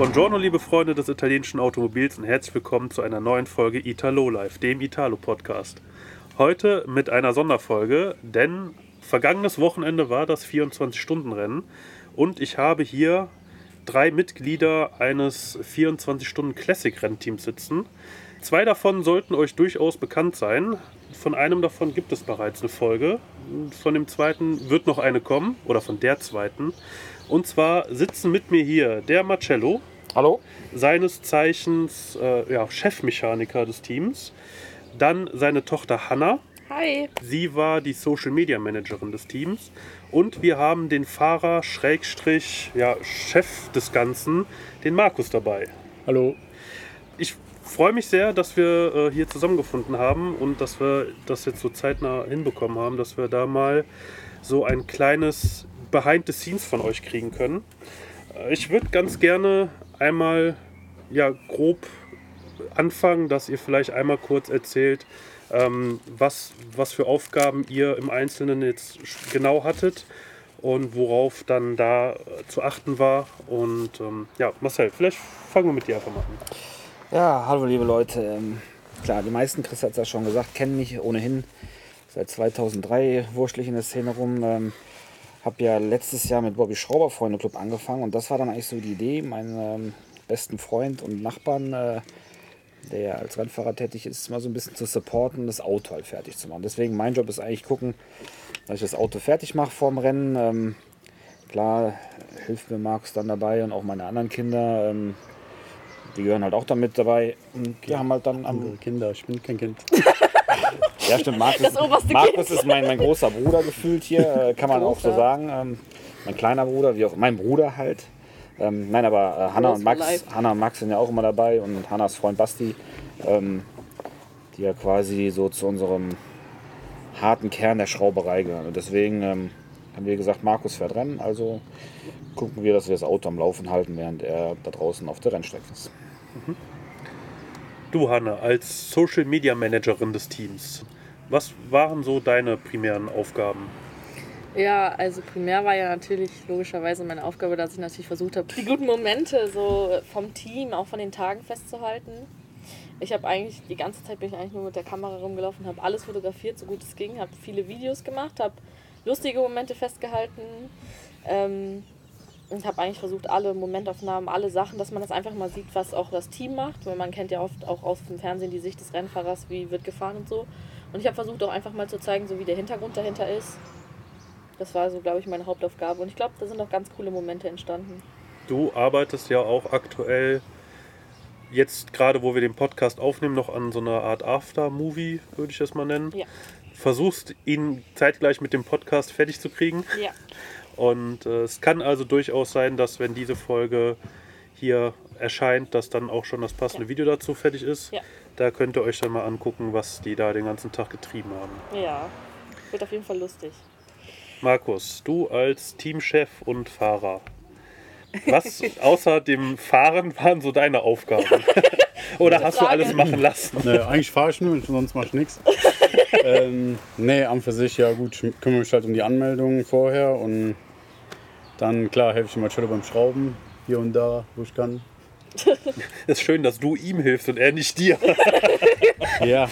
Buongiorno, liebe Freunde des italienischen Automobils und herzlich willkommen zu einer neuen Folge Italo Live, dem Italo-Podcast. Heute mit einer Sonderfolge, denn vergangenes Wochenende war das 24-Stunden-Rennen und ich habe hier drei Mitglieder eines 24-Stunden-Classic-Rennteams sitzen. Zwei davon sollten euch durchaus bekannt sein. Von einem davon gibt es bereits eine Folge. Von dem zweiten wird noch eine kommen, oder von der zweiten. Und zwar sitzen mit mir hier der Marcello, Hallo? seines Zeichens äh, ja, Chefmechaniker des Teams. Dann seine Tochter Hanna. Hi. Sie war die Social Media Managerin des Teams. Und wir haben den Fahrer, Schrägstrich, ja, Chef des Ganzen, den Markus dabei. Hallo. Ich freue mich sehr, dass wir äh, hier zusammengefunden haben und dass wir das jetzt so zeitnah hinbekommen haben, dass wir da mal so ein kleines Behind the Scenes von euch kriegen können. Äh, ich würde ganz gerne einmal ja, grob anfangen, dass ihr vielleicht einmal kurz erzählt, ähm, was, was für Aufgaben ihr im Einzelnen jetzt genau hattet und worauf dann da zu achten war. Und ähm, ja, Marcel, vielleicht fangen wir mit dir einfach mal an. Ja, hallo liebe Leute. Ähm, klar, die meisten, Chris hat es ja schon gesagt, kennen mich ohnehin seit 2003 wurschtel ich in der Szene rum. Habe ja letztes Jahr mit Bobby Schrauber Freunde Club angefangen und das war dann eigentlich so die Idee, meinen ähm, besten Freund und Nachbarn, äh, der als Rennfahrer tätig ist, mal so ein bisschen zu supporten das Auto halt fertig zu machen. Deswegen mein Job ist eigentlich gucken, dass ich das Auto fertig mache vorm Rennen. Ähm, klar, hilft mir Markus dann dabei und auch meine anderen Kinder. Ähm, die gehören halt auch damit dabei. Und wir haben halt dann am Andere Kinder, ich bin kein Kind. ja, stimmt. Markus, Das oberste Markus Kind. ist mein, mein großer Bruder gefühlt hier, äh, kann man auch so sagen. Ähm, mein kleiner Bruder, wie auch mein Bruder halt. Ähm, nein, aber äh, Hanna, und Max. Hanna und Max sind ja auch immer dabei und Hannas Freund Basti, ähm, die ja quasi so zu unserem harten Kern der Schrauberei gehören. Und deswegen ähm, haben wir gesagt, Markus fährt Rennen, also gucken wir, dass wir das Auto am Laufen halten, während er da draußen auf der Rennstrecke ist. Du, Hanne, als Social Media Managerin des Teams, was waren so deine primären Aufgaben? Ja, also primär war ja natürlich logischerweise meine Aufgabe, dass ich natürlich versucht habe, die guten Momente so vom Team, auch von den Tagen festzuhalten. Ich habe eigentlich, die ganze Zeit bin ich eigentlich nur mit der Kamera rumgelaufen, habe alles fotografiert, so gut es ging, habe viele Videos gemacht, habe lustige Momente festgehalten ähm, und habe eigentlich versucht, alle Momentaufnahmen, alle Sachen, dass man das einfach mal sieht, was auch das Team macht, weil man kennt ja oft auch aus dem Fernsehen die Sicht des Rennfahrers, wie wird gefahren und so. Und ich habe versucht auch einfach mal zu zeigen, so wie der Hintergrund dahinter ist. Das war so, glaube ich, meine Hauptaufgabe. Und ich glaube, da sind auch ganz coole Momente entstanden. Du arbeitest ja auch aktuell, jetzt gerade wo wir den Podcast aufnehmen, noch an so einer Art After-Movie, würde ich das mal nennen. Ja. Versuchst ihn zeitgleich mit dem Podcast fertig zu kriegen. Ja. Und äh, es kann also durchaus sein, dass wenn diese Folge hier erscheint, dass dann auch schon das passende Ja. Video dazu fertig ist. Ja. Da könnt ihr euch dann mal angucken, was die da den ganzen Tag getrieben haben. Ja. Wird auf jeden Fall lustig. Markus, du als Teamchef und Fahrer, was außer dem Fahren waren so deine Aufgaben? Oder hast du alles machen lassen? Ne, eigentlich fahre ich nur, sonst mache ich nichts. ähm, nee, an für sich, ja gut, ich kümmere mich halt um die Anmeldung vorher und dann, klar, helfe ich Marcello beim Schrauben, hier und da, wo ich kann. Es ist schön, dass du ihm hilfst und er nicht dir. Ja,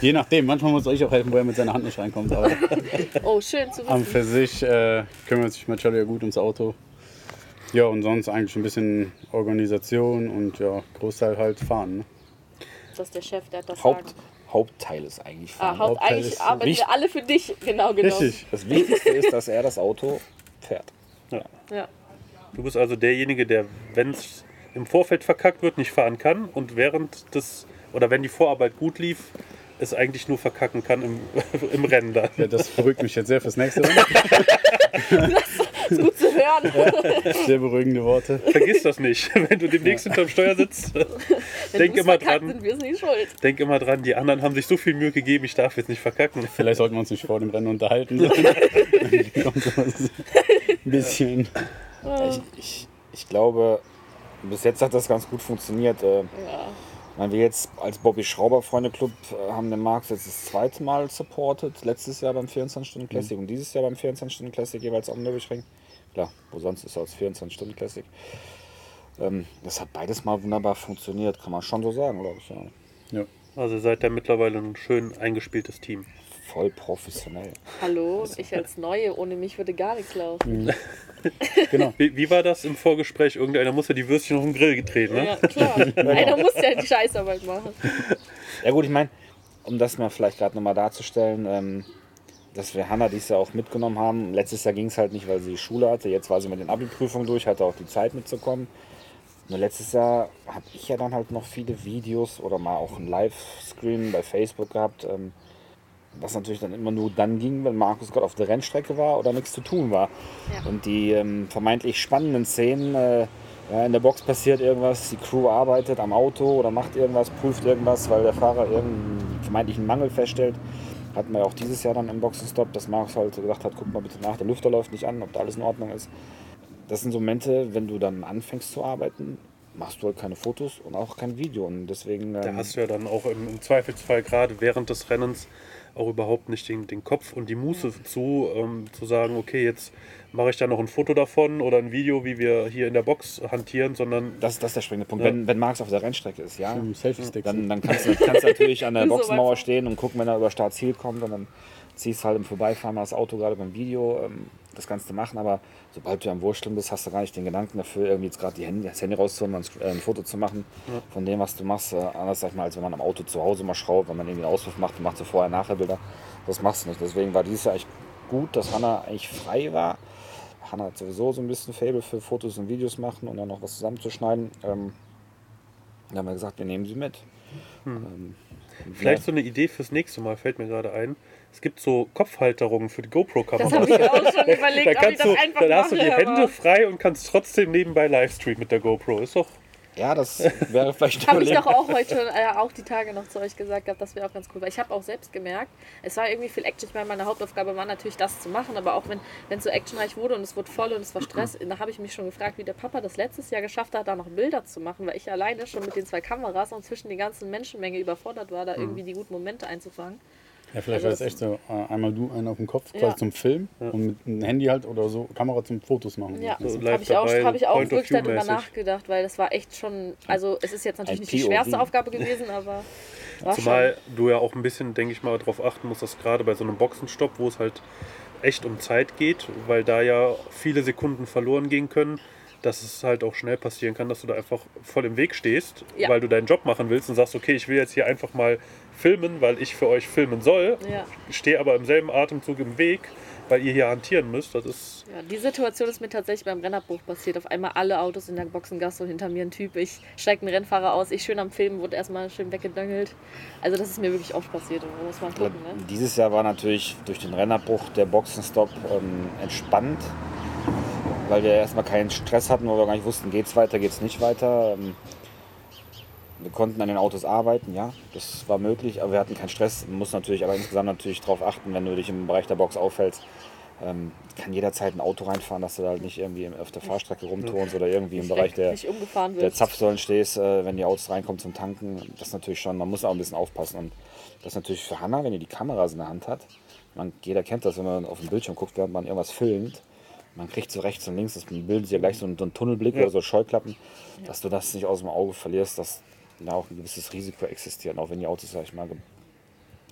je nachdem, manchmal muss ich auch helfen, wo er mit seiner Hand nicht reinkommt, aber Oh, schön zu an wissen. für sich äh, kümmert sich Marcello ja gut ums Auto. Ja, und sonst eigentlich ein bisschen Organisation und ja, Großteil halt fahren. Ne? Das ist der Chef, der hat das Haupt, Sagen. Hauptteil ist eigentlich Ah, fahren. Haupt, Hauptteil eigentlich ist arbeiten wichtig. wir alle für dich. Genau, genau. Richtig. Das Wichtigste ist, dass er das Auto fährt. Ja. Du bist also derjenige, der, wenn es im Vorfeld verkackt wird, nicht fahren kann und während des, oder wenn die Vorarbeit gut lief, es eigentlich nur verkacken kann im, im Rennen dann. Ja, das beruhigt mich jetzt sehr fürs nächste Rennen. Ist gut zu hören. Sehr beruhigende Worte. Vergiss das nicht, wenn du demnächst hinterm Steuer sitzt. Wenn denk immer verkackt, dran, sind wir es nicht schuld. denk immer dran, die anderen haben sich so viel Mühe gegeben, ich darf jetzt nicht verkacken. Vielleicht sollten wir uns nicht vor dem Rennen unterhalten. Ein bisschen. Ich, ich, ich glaube, bis jetzt hat das ganz gut funktioniert. Äh, Ja. Meine, wir jetzt als Bobby Schrauber Freunde Club äh, haben den Marx jetzt das zweite Mal supportet. Letztes Jahr beim 24-Stunden Classic und dieses Jahr beim 24-Stunden Classic jeweils am Nürburgring. Klar, wo sonst ist er als 24-Stunden Classic. Ähm, das hat beides mal wunderbar funktioniert, kann man schon so sagen, glaube ich. Ja. Ja. Also seid ihr mittlerweile ein schön eingespieltes Team. Voll professionell. Hallo, ich als Neue, ohne mich würde gar nichts laufen. Genau. Wie, wie war das im Vorgespräch? Irgendeiner muss ja die Würstchen auf den Grill gedreht, ne? Ja, klar. Einer muss ja die Scheißarbeit machen. Ja gut, ich meine, um das mal vielleicht gerade nochmal darzustellen, ähm, dass wir Hanna dies Jahr auch mitgenommen haben. Letztes Jahr ging es halt nicht, weil sie Schule hatte. Jetzt war sie mit den Abi-Prüfungen durch, hatte auch die Zeit mitzukommen. Nur letztes Jahr habe ich ja dann halt noch viele Videos oder mal auch einen Livestream bei Facebook gehabt, ähm, was natürlich dann immer nur dann ging, wenn Markus gerade auf der Rennstrecke war oder nichts zu tun war. Ja. Und die ähm, vermeintlich spannenden Szenen, äh, ja, in der Box passiert irgendwas, die Crew arbeitet am Auto oder macht irgendwas, prüft irgendwas, weil der Fahrer irgendeinen vermeintlichen Mangel feststellt. Hatten wir ja auch dieses Jahr dann im Boxenstopp, dass Markus halt gesagt hat, guck mal bitte nach, der Lüfter läuft nicht an, ob da alles in Ordnung ist. Das sind so Momente, wenn du dann anfängst zu arbeiten, machst du halt keine Fotos und auch kein Video. Und deswegen. Da ähm, hast du ja dann auch im, im Zweifelsfall gerade während des Rennens auch überhaupt nicht den, den Kopf und die Muße zu, ähm, zu sagen, okay, jetzt mache ich da noch ein Foto davon oder ein Video, wie wir hier in der Box hantieren, sondern das, das ist der springende Punkt. Ja. Wenn, wenn Marx auf der Rennstrecke ist, ja, dann, dann kannst, du, kannst du natürlich an der Boxenmauer stehen und gucken, wenn er über Start-Ziel kommt und dann ziehst halt im Vorbeifahren mal das Auto gerade beim Video ähm, das Ganze machen, aber sobald du am Wursteln bist, hast du gar nicht den Gedanken dafür, irgendwie jetzt gerade die Hände, das Handy rauszuholen und ein, äh, ein Foto zu machen von dem, was du machst. Äh, anders sag ich mal, als wenn man am Auto zu Hause mal schraubt, wenn man irgendwie einen Auswurf macht und macht so vorher-nachher-Bilder. Das machst du nicht. Deswegen war dieses Jahr echt gut, dass Hanna eigentlich frei war. Hanna hat sowieso so ein bisschen Fable für Fotos und Videos machen und dann noch was zusammenzuschneiden. Ähm, dann haben wir gesagt, wir nehmen sie mit. Ähm, vielleicht so eine Idee fürs nächste Mal, fällt mir gerade ein. Es gibt so Kopfhalterungen für die Das GoPro-Kamera. habe ich auch schon Da überlegt, ob ich kannst das du, einfach dann hast du die Hände aber- frei und kannst trotzdem nebenbei Livestreamen mit der GoPro. Ist doch Ja, das wäre vielleicht Habe ich doch auch heute, äh, auch die Tage noch zu euch gesagt gehabt, das wäre auch ganz cool. Weil ich habe auch selbst gemerkt, es war irgendwie viel Action. Ich meine, meine Hauptaufgabe war natürlich das zu machen, aber auch wenn wenn es so actionreich wurde und es wurde voll und es war Stress, da habe ich mich schon gefragt, wie der Papa das letztes Jahr geschafft hat, da noch Bilder zu machen, weil ich alleine schon mit den zwei Kameras und zwischen die ganzen Menschenmenge überfordert war, da irgendwie die guten Momente einzufangen. Ja, vielleicht Also wäre es das echt so, äh, einmal du, einen auf dem Kopf, Ja. quasi zum Film und mit einem Handy halt oder so, Kamera zum Fotos machen. Ja, So habe ich auch, hab ich auch wirklich darüber nachgedacht, weil das war echt schon, also es ist jetzt natürlich nicht die schwerste Aufgabe gewesen, aber war Zumal du ja auch ein bisschen, denke ich mal, darauf achten musst, dass gerade bei so einem Boxenstopp, wo es halt echt um Zeit geht, weil da ja viele Sekunden verloren gehen können, dass es halt auch schnell passieren kann, dass du da einfach voll im Weg stehst, Ja. weil du deinen Job machen willst und sagst, okay, ich will jetzt hier einfach mal filmen, weil ich für euch filmen soll, ja. stehe aber im selben Atemzug im Weg, weil ihr hier hantieren müsst. Das ist Ja, die Situation ist mir tatsächlich beim Rennabbruch passiert. Auf einmal alle Autos in der Boxengasse und hinter mir ein Typ. Ich steige ein Rennfahrer aus, ich schön am Filmen, wurde erstmal schön weggedöngelt. Also das ist mir wirklich oft passiert und da muss man gucken. Ne? Dieses Jahr war natürlich durch den Rennabbruch der Boxenstopp ähm, entspannt, weil wir erstmal keinen Stress hatten, weil wir gar nicht wussten, geht's weiter, geht's nicht weiter. Ähm, wir konnten an den Autos arbeiten, ja, das war möglich, aber wir hatten keinen Stress. Man muss natürlich aber insgesamt natürlich darauf achten, wenn du dich im Bereich der Box auffällst, ähm, kann jederzeit ein Auto reinfahren, dass du da halt nicht irgendwie auf der Fahrstrecke rumturnst oder irgendwie im Bereich der, der. Zapfsäulen stehst, äh, wenn die Autos reinkommen zum Tanken, das ist natürlich schon, man muss auch ein bisschen aufpassen. Und das ist natürlich für Hanna, wenn die die Kameras in der Hand hat, man, jeder kennt das, wenn man auf den Bildschirm guckt, während man irgendwas filmt, man kriegt so rechts und links, das bilden sich ja gleich so einen, so einen Tunnelblick oder so Scheuklappen, dass du das nicht aus dem Auge verlierst, dass da auch ein gewisses Risiko existiert, auch wenn die Autos, sag ich mal,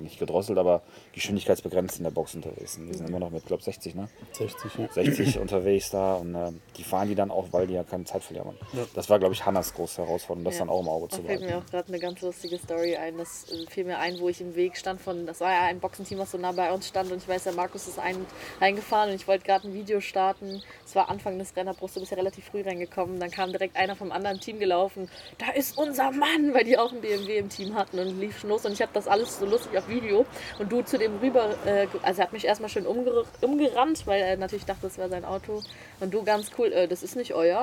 nicht gedrosselt, aber geschwindigkeitsbegrenzt in der Box unterwegs sind. Die sind immer noch mit, glaube 60, ne? 60, ja. 60 unterwegs da und äh, die fahren die dann auch, weil die ja keine Zeit verlieren. Das war, glaube ich, Hannas große Herausforderung, das Ja. dann auch im Auge Da zu fällt behalten. mir auch gerade eine ganz lustige Story ein. Das äh, fiel mir ein, wo ich im Weg stand von, das war ja ein Boxenteam, was so nah bei uns stand und ich weiß, der Markus ist ein, reingefahren und ich wollte gerade ein Video starten. Es war Anfang des Rennerbruchs, du bist ja relativ früh reingekommen. Dann kam direkt einer vom anderen Team gelaufen. Da ist unser Mann, weil die auch ein BMW im Team hatten und lief schon los und ich habe das alles so lustig auf Video und du zu dem rüber, äh, also er hat mich erstmal schön umger umgerannt, weil er natürlich dachte, das wäre sein Auto und du ganz cool, äh, das ist nicht euer.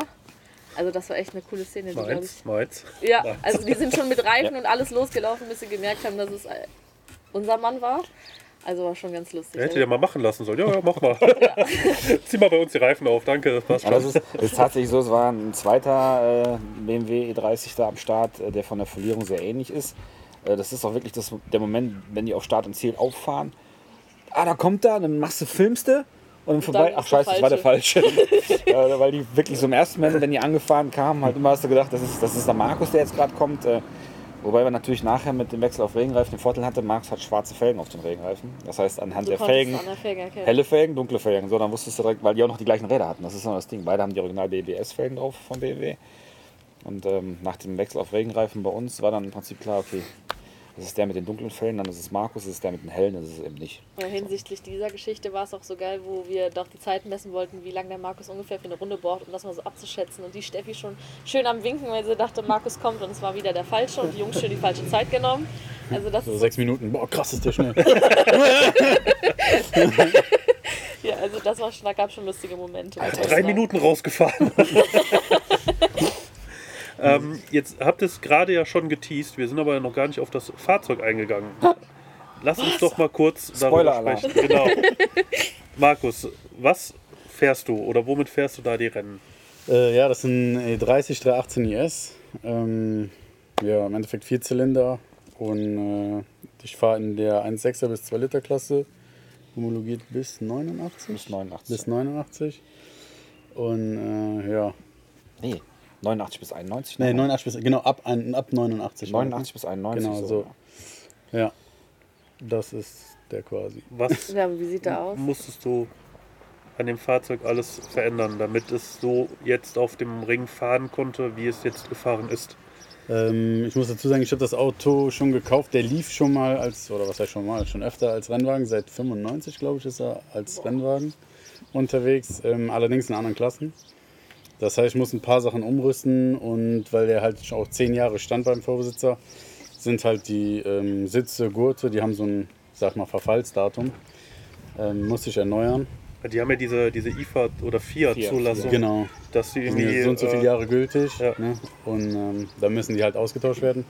Also das war echt eine coole Szene, die ich meins, meins. ja, also die sind schon mit Reifen und alles losgelaufen, bis sie gemerkt haben, dass es äh, unser Mann war. Also war schon ganz lustig. Hätte ja mal machen lassen sollen. Ja, ja, mach mal. Zieh mal bei uns die Reifen auf, danke, das schon. das ist, das ist tatsächlich so, es war ein zweiter äh, BMW E30 da am Start, äh, der von der Verlierung sehr ähnlich ist. Äh, das ist auch wirklich das, der Moment, wenn die auf Start und Ziel auffahren. Ah, da kommt er, dann machst du, filmst du Und vorbei, dann ach scheiße, das war der falsche. äh, weil die wirklich so im ersten Moment, wenn die angefahren kamen, halt immer hast du gedacht, das ist, das ist der Markus, der jetzt gerade kommt. Äh, wobei wir natürlich nachher mit dem Wechsel auf Regenreifen den Vorteil hatte, Markus hat schwarze Felgen auf den Regenreifen. Das heißt, anhand Du der Felgen, an der Felge erkennen. helle Felgen, dunkle Felgen. So, dann wusstest du direkt, weil die auch noch die gleichen Räder hatten. Das ist noch das Ding. Beide haben die original BBS-Felgen drauf von BMW. Und ähm, nach dem Wechsel auf Regenreifen bei uns war dann im Prinzip klar, okay, das ist der mit den dunklen Fällen, dann ist es Markus, das ist der mit den hellen, das ist es eben nicht. Ja, hinsichtlich dieser Geschichte war es auch so geil, wo wir doch die Zeit messen wollten, wie lange der Markus ungefähr für eine Runde braucht, um das mal so abzuschätzen. Und die Steffi schon schön am Winken, weil sie dachte, Markus kommt und es war wieder der falsche und die Jungs schön die falsche Zeit genommen. Also das So ist sechs Minuten. Boah, krass ist der schnell. ja, also das war schon, da gab schon lustige Momente. ich Drei. Minuten rausgefahren. ähm, jetzt habt ihr es gerade ja schon geteased, wir sind aber noch gar nicht auf das Fahrzeug eingegangen. Lass uns doch mal kurz darüber sprechen. Genau. Markus, was fährst du oder womit fährst du da die Rennen? Äh, ja, das sind E30 318 IS. Ähm, ja, im Endeffekt vier Zylinder. Und äh, ich fahre in der 1,6er bis 2 Liter Klasse. Homologiert bis 89. Bis 89. Bis 89. Und äh, ja. Nee, 89 bis 91. Nee, ne? 89 bis, genau, ab, ein, ab 89. 89 bis 91. Genau, so. Ja. Das ist der quasi. Was Ja, aber wie sieht der aus? musstest du an dem Fahrzeug alles verändern, damit es so jetzt auf dem Ring fahren konnte, wie es jetzt gefahren ist? Ähm, ich muss dazu sagen, ich habe das Auto schon gekauft. Der lief schon mal als, oder was heißt schon mal, schon öfter als Rennwagen. Seit 95, glaube ich, ist er als Rennwagen unterwegs. Ähm, allerdings in anderen Klassen. Das heißt, ich muss ein paar Sachen umrüsten und weil der halt schon auch zehn Jahre stand beim Vorbesitzer, sind halt die ähm, Sitze, Gurte, die haben so ein, sag mal, Verfallsdatum. Ähm, muss ich erneuern. Die haben ja diese, diese IFA oder Fiat-Zulassung, Genau. dass sie Die sind irgendwie. ja so und so viele äh, Jahre gültig. ja. Ne? Und ähm, da müssen die halt ausgetauscht werden.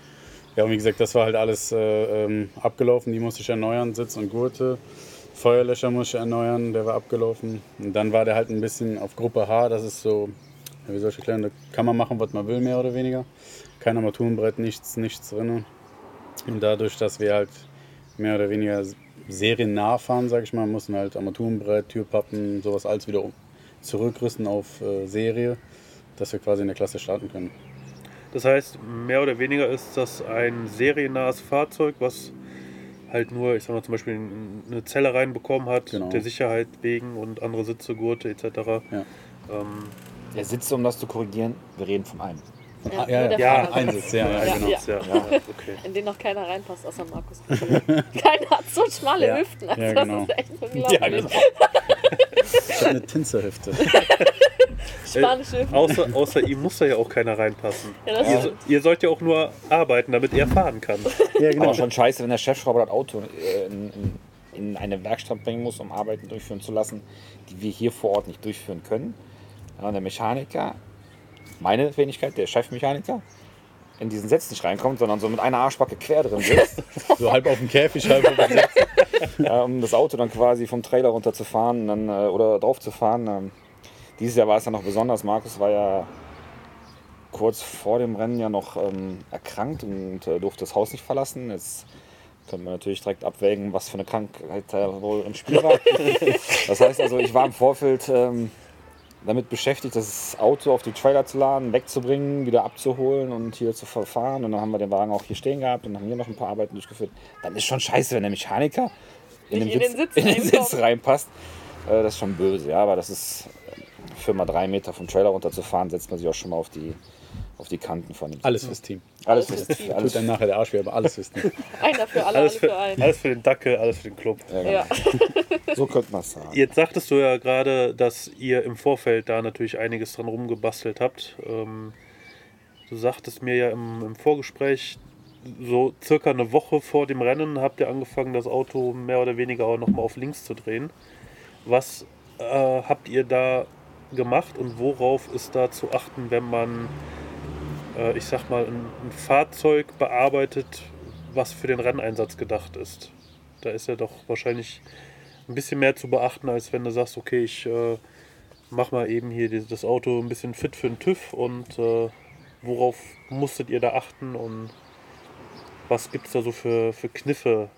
Ja, und wie gesagt, das war halt alles äh, ähm, abgelaufen. Die musste ich erneuern, Sitz und Gurte. Feuerlöscher musste ich erneuern, der war abgelaufen. Und dann war der halt ein bisschen auf Gruppe H. Das ist so, ja, wie soll ich erklären, da kann man machen, was man will, mehr oder weniger. Kein Armaturenbrett, nichts, nichts drin. Und dadurch, dass wir halt mehr oder weniger seriennah fahren, sag ich mal, mussten halt Armaturenbrett, Türpappen, sowas alles wieder zurückrüsten auf äh, Serie, dass wir quasi in der Klasse starten können. Das heißt, mehr oder weniger ist das ein seriennahes Fahrzeug, was halt nur, ich sag mal zum Beispiel eine Zelle reinbekommen hat, Genau. der Sicherheit wegen und andere Sitze, Gurte etc. Ja. Ähm, Der Sitz, um das zu korrigieren, wir reden vom einen. Ja, Ah, ja, ja, ja, ja, Ja, genau. ja. ja, ja, okay. In den noch keiner reinpasst, außer Markus. keiner hat so schmale Ja. Hüften. Also Ja, genau. Das ist echt unglaublich. Ja, genau. Ich habe eine Tinzerhüfte. Spanische Hüften. Außer, außer ihm muss da ja auch keiner reinpassen. Ja, das Ihr, ihr sollt ja auch nur arbeiten, damit er fahren kann. Ja, genau. Aber schon scheiße, wenn der Chefschrauber das Auto äh, in, in, in eine Werkstatt bringen muss, um Arbeiten durchführen zu lassen, die wir hier vor Ort nicht durchführen können. Ja, und der Mechaniker, meine Wenigkeit, der Chefmechaniker, in diesen Sitz nicht reinkommt, sondern so mit einer Arschbacke quer drin sitzt, So halb auf dem Käfig, halb auf dem Sitz. ja, um das Auto dann quasi vom Trailer runterzufahren dann, äh, oder drauf zu fahren. Ähm, dieses Jahr war es ja noch besonders. Markus war ja kurz vor dem Rennen ja noch ähm, erkrankt und äh, durfte das Haus nicht verlassen. Jetzt können wir natürlich direkt abwägen, was für eine Krankheit da wohl im Spiel war. das heißt also, ich war im Vorfeld ähm, damit beschäftigt, das Auto auf die Trailer zu laden, wegzubringen, wieder abzuholen und hier zu verfahren. Und dann haben wir den Wagen auch hier stehen gehabt und haben hier noch ein paar Arbeiten durchgeführt. Dann ist schon scheiße, wenn der Mechaniker in den, in Sitz, den Sitz in den Sitz reinpasst. Äh, das ist schon böse, ja, aber das ist äh, für mal drei Meter vom Trailer runterzufahren, setzt man sich auch schon mal auf die, auf die Kanten von dem Alles fürs Team. Alles, fürs- Team. alles Tut einem nachher der Arsch weh, aber alles fürs Team. Einer für alle, alle Alles für für, einen. alles für den Dackel, alles für den Club. Ja, genau. Ja. So könnte man es sagen. Jetzt sagtest du ja gerade, dass ihr im Vorfeld da natürlich einiges dran rumgebastelt habt. Ähm, du sagtest mir ja im, im Vorgespräch, so circa eine Woche vor dem Rennen habt ihr angefangen, das Auto mehr oder weniger auch nochmal auf links zu drehen. Was äh, habt ihr da gemacht und worauf ist da zu achten, wenn man, äh, ich sag mal, ein, ein Fahrzeug bearbeitet, was für den Renneinsatz gedacht ist? Da ist ja doch wahrscheinlich ein bisschen mehr zu beachten, als wenn du sagst, okay, ich äh, mach mal eben hier das Auto ein bisschen fit für den TÜV und äh, worauf musstet ihr da achten und was gibt es da so für, für Kniffe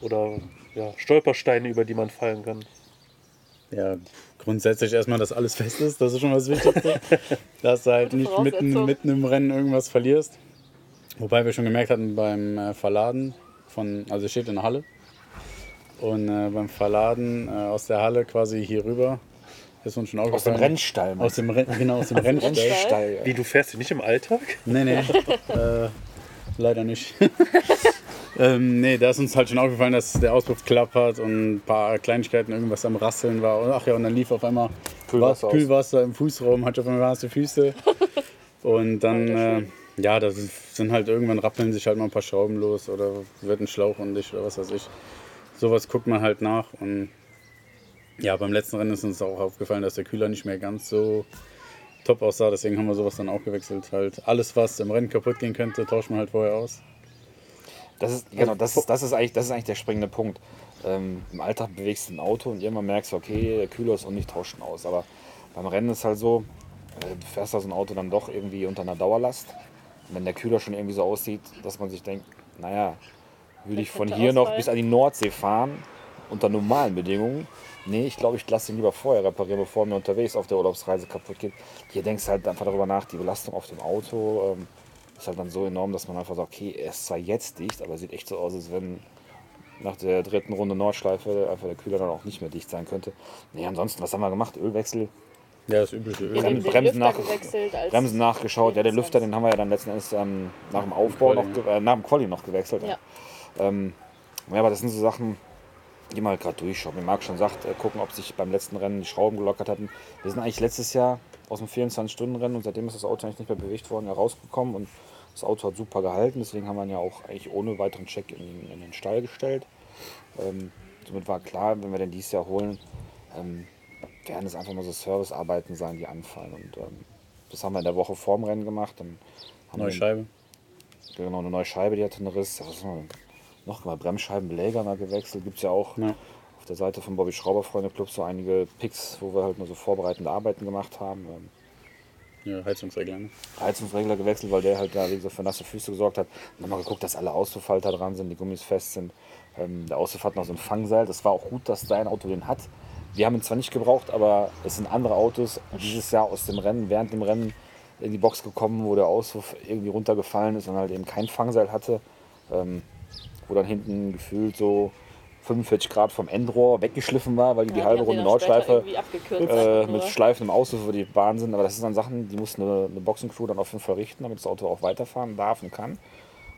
oder ja, Stolpersteine, über die man fallen kann? Ja, grundsätzlich erstmal, dass alles fest ist, das ist schon das Wichtigste. dass du halt nicht mitten, mitten im Rennen irgendwas verlierst. Wobei wir schon gemerkt hatten beim äh, Verladen von, also es steht in der Halle. Und äh, beim Verladen äh, aus der Halle quasi hier rüber ist uns schon Aus dem aufgefallen. Rennstall. Aus dem Renn, genau, aus dem Rennstall. Rennstall. ja. Wie, du fährst hier nicht im Alltag? Nee, nee. äh, leider nicht. ähm, nee, da ist uns halt schon aufgefallen, dass der Auspuff klappert und ein paar Kleinigkeiten, irgendwas am Rasseln war. Und ach ja, und dann lief auf einmal Kühlwasser. Kühlwasser im Fußraum, hatte auf einmal nasse Füße. Und dann, äh, ja, das ist- sind halt irgendwann rappeln sich halt mal ein paar Schrauben los oder wird ein Schlauch undicht oder was weiß ich. Sowas guckt man halt nach und ja, beim letzten Rennen ist uns auch aufgefallen, dass der Kühler nicht mehr ganz so top aussah. Deswegen haben wir sowas dann auch gewechselt. Halt alles, was im Rennen kaputt gehen könnte, tauscht man halt vorher aus. Das ist, genau, das ist, das ist, eigentlich, das ist eigentlich der springende Punkt. Ähm, Im Alltag bewegst du ein Auto und irgendwann merkst du, okay, der Kühler ist und nicht tauschen aus. Aber beim Rennen ist halt so, äh, du fährst da so ein Auto dann doch irgendwie unter einer Dauerlast. Und wenn der Kühler schon irgendwie so aussieht, dass man sich denkt, naja, würde ich von hier noch bis an die Nordsee fahren, unter normalen Bedingungen. Nee, ich glaube, ich lasse ihn lieber vorher reparieren, bevor mir unterwegs auf der Urlaubsreise kaputt geht. Hier denkst du halt einfach darüber nach, die Belastung auf dem Auto ähm, ist halt dann so enorm, dass man einfach sagt, okay, er ist zwar jetzt dicht, aber sieht echt so aus, als wenn nach der dritten Runde Nordschleife einfach der Kühler dann auch nicht mehr dicht sein könnte. Nee, ansonsten, was haben wir gemacht? Ölwechsel, Ja, das übliche Öl. Wir haben Bremsen- den nach- Bremsen nachgeschaut. Ja, der Lüfter, den haben wir ja dann letzten Endes ähm, nach dem Aufbau noch, äh, nach dem Quali noch gewechselt. Ja. Ähm, ja, aber das sind so Sachen, die man halt gerade durchschaut. Wie Marc schon sagt, äh, gucken, ob sich beim letzten Rennen die Schrauben gelockert hatten. Wir sind eigentlich letztes Jahr aus dem 24-Stunden-Rennen und seitdem ist das Auto eigentlich nicht mehr bewegt worden, ja, rausgekommen und das Auto hat super gehalten. Deswegen haben wir ihn ja auch eigentlich ohne weiteren Check in, den- in den Stall gestellt. Ähm, somit war klar, wenn wir den dieses Jahr holen, ähm, werden es einfach mal so Servicearbeiten sein, die anfallen. Und ähm, das haben wir in der Woche vorm Rennen gemacht. Dann haben Neue wir Scheibe. Genau, eine neue Scheibe, die hatte einen Riss. Was haben wir noch mal Bremsscheibenbeläger mal gewechselt. Gibt es ja auch Ja. Auf der Seite vom Bobby Schrauber Freunde Club so einige Picks, wo wir halt nur so vorbereitende Arbeiten gemacht haben. Ähm, Ja, Heizungsregler. Ne? Heizungsregler gewechselt, weil der halt da wie gesagt, für nasse Füße gesorgt hat. Dann mal geguckt, dass alle Auspuffhalter dran sind, die Gummis fest sind. Ähm, der Auspuff hat noch so ein Fangseil. Das war auch gut, dass dein Auto den hat. Wir haben ihn zwar nicht gebraucht, aber es sind andere Autos dieses Jahr aus dem Rennen, während dem Rennen in die Box gekommen, wo der Auspuff irgendwie runtergefallen ist und halt eben kein Fangseil hatte. Ähm, wo dann hinten gefühlt so 45 Grad vom Endrohr weggeschliffen war, weil die die Ja, halbe haben den Runde Nordschleife äh, mit schleifendem Auspuff über die Bahn sind. Aber das sind dann Sachen, die muss eine, eine Boxencrew dann auf jeden Fall richten, damit das Auto auch weiterfahren darf und kann.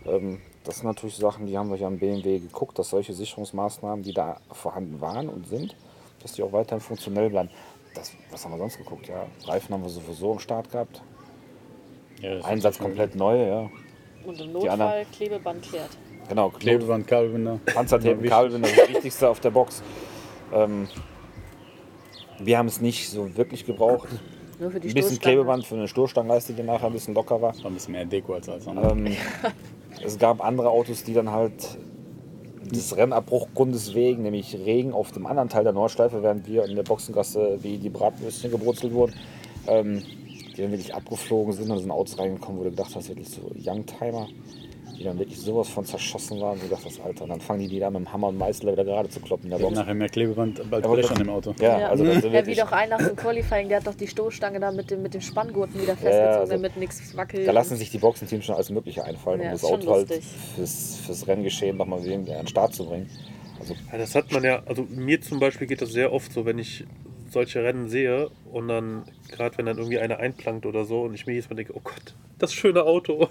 Ähm, das sind natürlich Sachen, die haben wir hier am BMW geguckt, dass solche Sicherungsmaßnahmen, die da vorhanden waren und sind, dass die auch weiterhin funktionell bleiben. Das, was haben wir sonst geguckt? Ja, Reifen haben wir sowieso am Start gehabt. Ja, Einsatz komplett neu, ja. Und im Die Notfall Klebeband klärt. Genau, Klebeband, Kabelbinder. Panzertape, Wichtig. Kabelbinder, das Wichtigste auf der Box. Ähm, wir haben es nicht so wirklich gebraucht. Nur für die Ein bisschen. Klebeband für eine Stoßstangenleiste, die nachher ein bisschen locker war. War ein bisschen mehr Deko als alles andere. Ähm, es gab andere Autos, die dann halt des Rennabbruchgrundes wegen, nämlich Regen auf dem anderen Teil der Nordschleife, während wir in der Boxengasse wie die Bratwürstchen gebrutzelt wurden, ähm, die dann wirklich abgeflogen sind und sind Autos reingekommen, wo du gedacht hast, wirklich so Youngtimer, die dann wirklich sowas von zerschossen waren, wo du gedacht hast, Alter, dann fangen die die da mit dem Hammer und Meißel wieder gerade zu kloppen Box. nachher mehr Klebeband Aber Blech das- an dem Auto. Ja, Ja. also das sind Ja, wie doch einer im Qualifying, der hat doch die Stoßstange da mit dem, mit dem Spanngurten wieder ja, festgezogen, also damit nichts wackelt. da lassen sich die Boxenteams schon alles Mögliche einfallen, Ja, um das Auto halt fürs, fürs Renngeschehen nochmal an den Start zu bringen. Also Ja, das hat man ja, also mir zum Beispiel geht das sehr oft so, wenn ich solche Rennen sehe und dann, gerade wenn dann irgendwie einer einplankt oder so und ich mir jedes Mal denke, oh Gott, das schöne Auto.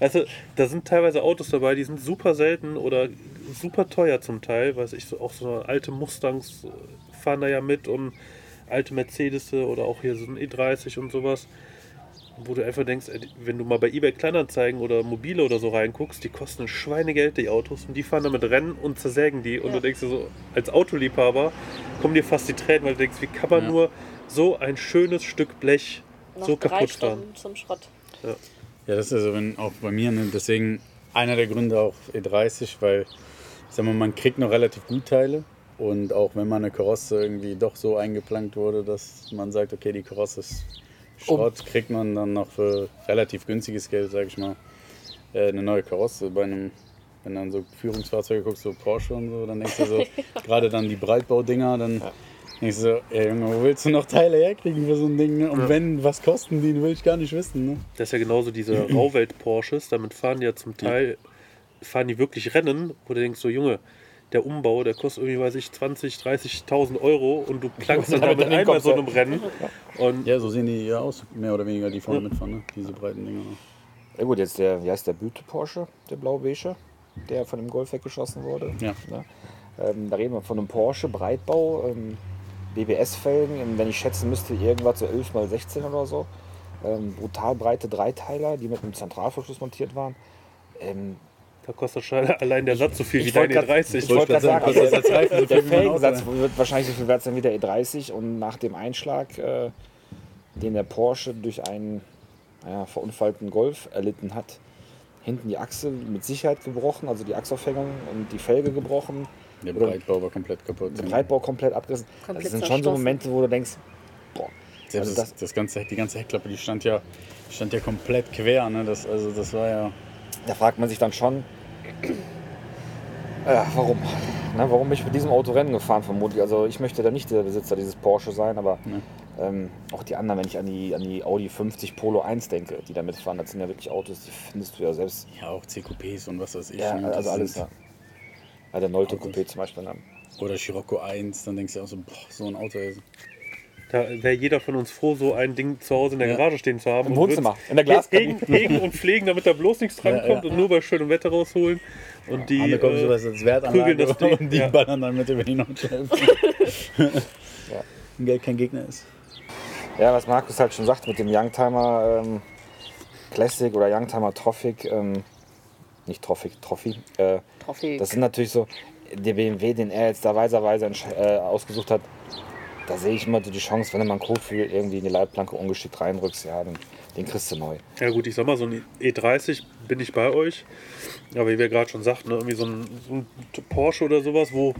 Also, da sind teilweise Autos dabei, die sind super selten oder super teuer zum Teil, weiß ich, auch so alte Mustangs fahren da ja mit und alte Mercedes oder auch hier so ein E30 und sowas. Wo du einfach denkst, ey, wenn du mal bei eBay Kleinanzeigen oder Mobile oder so reinguckst, die kosten ein Schweinegeld, die Autos, und die fahren damit Rennen und zersägen die. Und Ja. du denkst dir so, als Autoliebhaber kommen dir fast die Tränen, weil du denkst, wie kann man Ja. nur so ein schönes Stück Blech Noch so kaputt fahren? Zum Schrott. Ja, das ist also wenn auch bei mir, ne, deswegen einer der Gründe auch E30, weil ich sag mal, man kriegt noch relativ gut Teile und auch wenn man eine Karosse irgendwie doch so eingeplankt wurde, dass man sagt, okay, die Karosse ist Schrott, kriegt man dann noch für relativ günstiges Geld, sag ich mal, äh, eine neue Karosse bei einem wenn dann so Führungsfahrzeuge guckst, so Porsche und so, dann denkst du so, gerade dann die Breitbaudinger, dann Ich so, ey Junge, wo willst du noch Teile herkriegen für so ein Ding? Ne? Und wenn, was kosten die, will ich gar nicht wissen. Ne? Das ist ja genauso diese Rauwelt-Porsches, damit fahren die ja zum Teil, fahren die wirklich Rennen, wo du denkst, so Junge, der Umbau, der kostet irgendwie, weiß ich, 20, 30.000 Euro und du klangst dann damit ein bei so ja. einem Rennen. Und Ja, so sehen die ja aus, mehr oder weniger, die vorne mitfahren, ne? diese breiten Dinger. Ja gut, jetzt der, wie heißt der Büte Porsche, der blau-beige, der von dem Golf weggeschossen wurde. Ja. Ne? Ähm, da reden wir von einem Porsche Breitbau, ähm, BBS-Felgen, ähm, wenn ich schätzen müsste, irgendwas so 11 mal 16 oder so. Ähm, brutal breite Dreiteiler, die mit einem Zentralverschluss montiert waren. Ähm, da kostet schon allein der Satz so viel wie Ich wollte deine grad- 30. ich wollte gerade sagen, also der ein Auto, Felgensatz wird wahrscheinlich so viel wert sein wie der E30 und nach dem Einschlag, äh, den der Porsche durch einen naja, verunfallten Golf erlitten hat, hinten die Achse mit Sicherheit gebrochen, also die Achsaufhängung und die Felge gebrochen, Der Breitbau war komplett kaputt. der Breitbau komplett abgerissen. Komplett das sind schon so. Momente, wo du denkst, boah, Selbst Also das, das ganze, die ganze Heckklappe, die stand ja, stand ja komplett quer. Ne? Das, also das war ja. da fragt man sich dann schon, ja, warum? Na, warum bin ich mit diesem Auto Rennen gefahren vermutlich? Also ich möchte da nicht der Besitzer dieses Porsche sein, aber Ne. ähm, auch die anderen, wenn ich an die, an die Audi 50 Polo 1 denke, die da mitfahren, das sind ja wirklich Autos, die findest du ja selbst. Ja, auch CQPs und was weiß ich. Ja, ne? Das also alles, ja. ja der Nolte. Coupé zum Beispiel. Ne? Oder Scirocco 1, dann denkst du auch so, boah, so ein Auto. Ey. Da wäre jeder von uns froh, so ein Ding zu Hause in der Ja. Garage stehen zu haben. Im und Wohnzimmer, in der Glaskabine. Hegen, hegen und pflegen, damit da bloß nichts drankommt Ja, ja. und nur bei schönem Wetter rausholen. Und die. Kommen äh, sowas als Wertanlage prügeln das Ding, und die ja. ballern dann mit über die Nordschleife. Wenn Geld kein Gegner ist. Ja, was Markus halt schon sagt mit dem Youngtimer ähm, Classic oder Youngtimer Trophic, ähm, nicht Trophic, Trophy, äh, Trophäe. Das sind natürlich so, der BMW, den er jetzt da weiserweise äh, ausgesucht hat, da sehe ich immer so die Chance, wenn du mal einen Kotflügel irgendwie in die Leitplanke ungeschickt reinrückst, ja, den, den kriegst du neu. Ja gut, ich sag mal, so ein E30 bin ich bei euch. Aber wie wir gerade schon sagten, ne, irgendwie so ein, so ein Porsche oder sowas, wo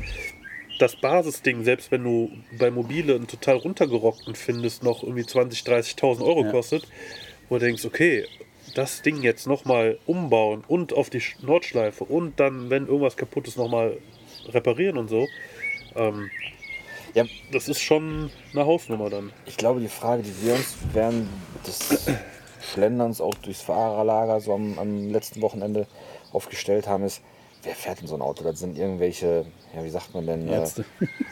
das Basisding, selbst wenn du bei Mobile einen total runtergerockten findest, noch irgendwie 20.000, 30.000 Euro Ja. kostet, wo du denkst, okay, das Ding jetzt nochmal umbauen und auf die Sch- Nordschleife und dann, wenn irgendwas kaputt ist, nochmal reparieren und so. Ähm, Ja, das ist schon eine Hausnummer dann. ich glaube, die Frage, die wir uns während des Schlenderns auch durchs Fahrerlager so am, am letzten Wochenende aufgestellt haben, ist, wer fährt in so ein Auto? Das sind irgendwelche, ja, wie sagt man denn? äh, Ärzte.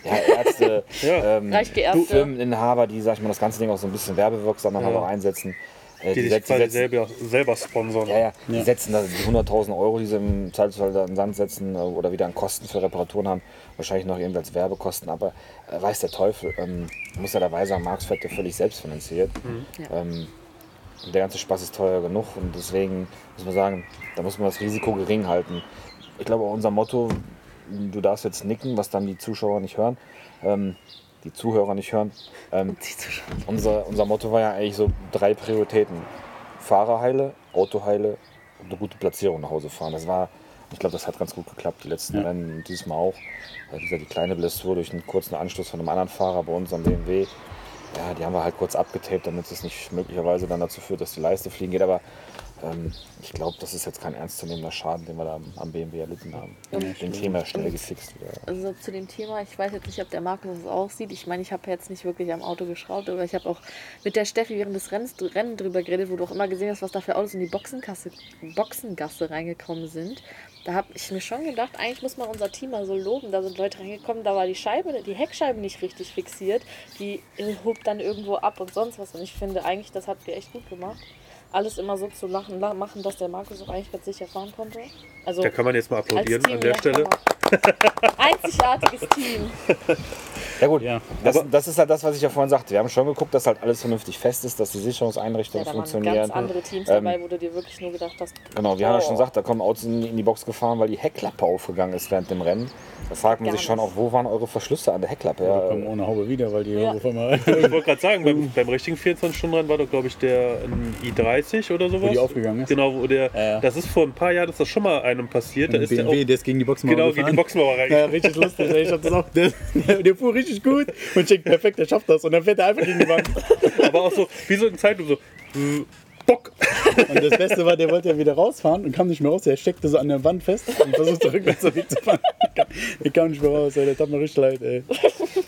Ja, Ärzte, Ja. ähm, Reichgeerbte. Firmeninhaber, die, sag ich mal, das ganze Ding auch so ein bisschen werbewirksam dann Ja. aber auch einsetzen. Äh, Die, sich set- quasi setzen- selber, selber sponsern. Ja, ja, die Ja. setzen da die 100.000 Euro, die sie im Zweifelsfall da in den Sand setzen äh, oder wieder an Kosten für Reparaturen haben, wahrscheinlich noch irgendwie als Werbekosten, aber äh, weiß der Teufel, ähm, muss ja dabei sagen, Marx wird ja völlig selbstfinanziert. Ja. Ähm, der ganze Spaß ist teuer genug und deswegen muss man sagen, da muss man das Risiko gering halten. Ich glaube, auch unser Motto, du darfst jetzt nicken, was dann die Zuschauer nicht hören, ähm, die Zuhörer nicht hören. Ähm, unser, unser Motto war ja eigentlich so drei Prioritäten. Fahrerheile, Autoheile und eine gute Platzierung nach Hause fahren. Das war, ich glaube, das hat ganz gut geklappt, die letzten Ja. Rennen und dieses Mal auch. Weil dieser, die kleine Blessur durch einen kurzen Anschluss von einem anderen Fahrer bei uns am BMW, ja, die haben wir halt kurz abgetaped, damit es nicht möglicherweise dann dazu führt, dass die Leiste fliegen geht. Aber ähm, ich glaube, das ist jetzt kein ernstzunehmender Schaden, den wir da am, BMW erlitten haben. Den kriegen wir schnell gefixt wieder. Also zu dem Thema, ich weiß jetzt nicht, ob der Markus es auch sieht. Ich meine, ich habe jetzt nicht wirklich am Auto geschraubt, aber ich habe auch mit der Steffi während des Rennens, Rennen drüber geredet, wo du auch immer gesehen hast, was da für Autos in die Boxengasse, Boxengasse reingekommen sind. Da habe ich mir schon gedacht, eigentlich muss man unser Team mal so loben. Da sind Leute reingekommen, da war die Scheibe, die Heckscheibe nicht richtig fixiert. Die hob dann irgendwo ab und sonst was. Und ich finde eigentlich, das habt ihr echt gut gemacht. Alles immer so zu lachen, la- machen, dass der Markus auch eigentlich ganz sicher fahren konnte. Also Da kann man jetzt mal applaudieren Team, an der ja, Stelle. Einzigartiges Team. Ja gut, Ja. das, das ist halt das, was ich ja vorhin sagte. Wir haben schon geguckt, dass halt alles vernünftig fest ist, dass die Ja, Sicherungseinrichtungen da waren funktionieren. ganz andere Teams Ähm, dabei, wo du dir wirklich nur gedacht hast, Genau, wir haben ja schon oh. gesagt, da kommen Autos in, in die Box gefahren, weil die Heckklappe aufgegangen ist während dem Rennen. Da fragt man Gar sich schon auch, wo waren eure Verschlüsse an der Heckklappe? Die Ja, kommen ohne Haube wieder, weil die Ja. auf einmal Ich wollte gerade sagen, beim, beim richtigen 24-Stunden-Rennen war doch, glaube ich, der ein i30 oder sowas. Wo die aufgegangen ist? Genau, wo der, Ja, ja. das ist vor ein paar Jahren, ist das schon mal einem passiert. Da ist der BMW, auch, der ist gegen die Boxmauer genau, gegen die. Boxmauer rein. Ja, richtig lustig. Ich hab das auch. Der, der, der fuhr richtig gut und checkt perfekt, der schafft das. Und dann fährt er einfach gegen die Wand. Aber auch so, wie so in Zeitung, so, Bock. Und das Beste war, der wollte ja wieder rausfahren und kam nicht mehr raus. Der steckte so an der Wand fest und versuchte rückwärts so zu fahren. Der kam, der kam nicht mehr raus, ey. Der tat mir richtig leid, ey.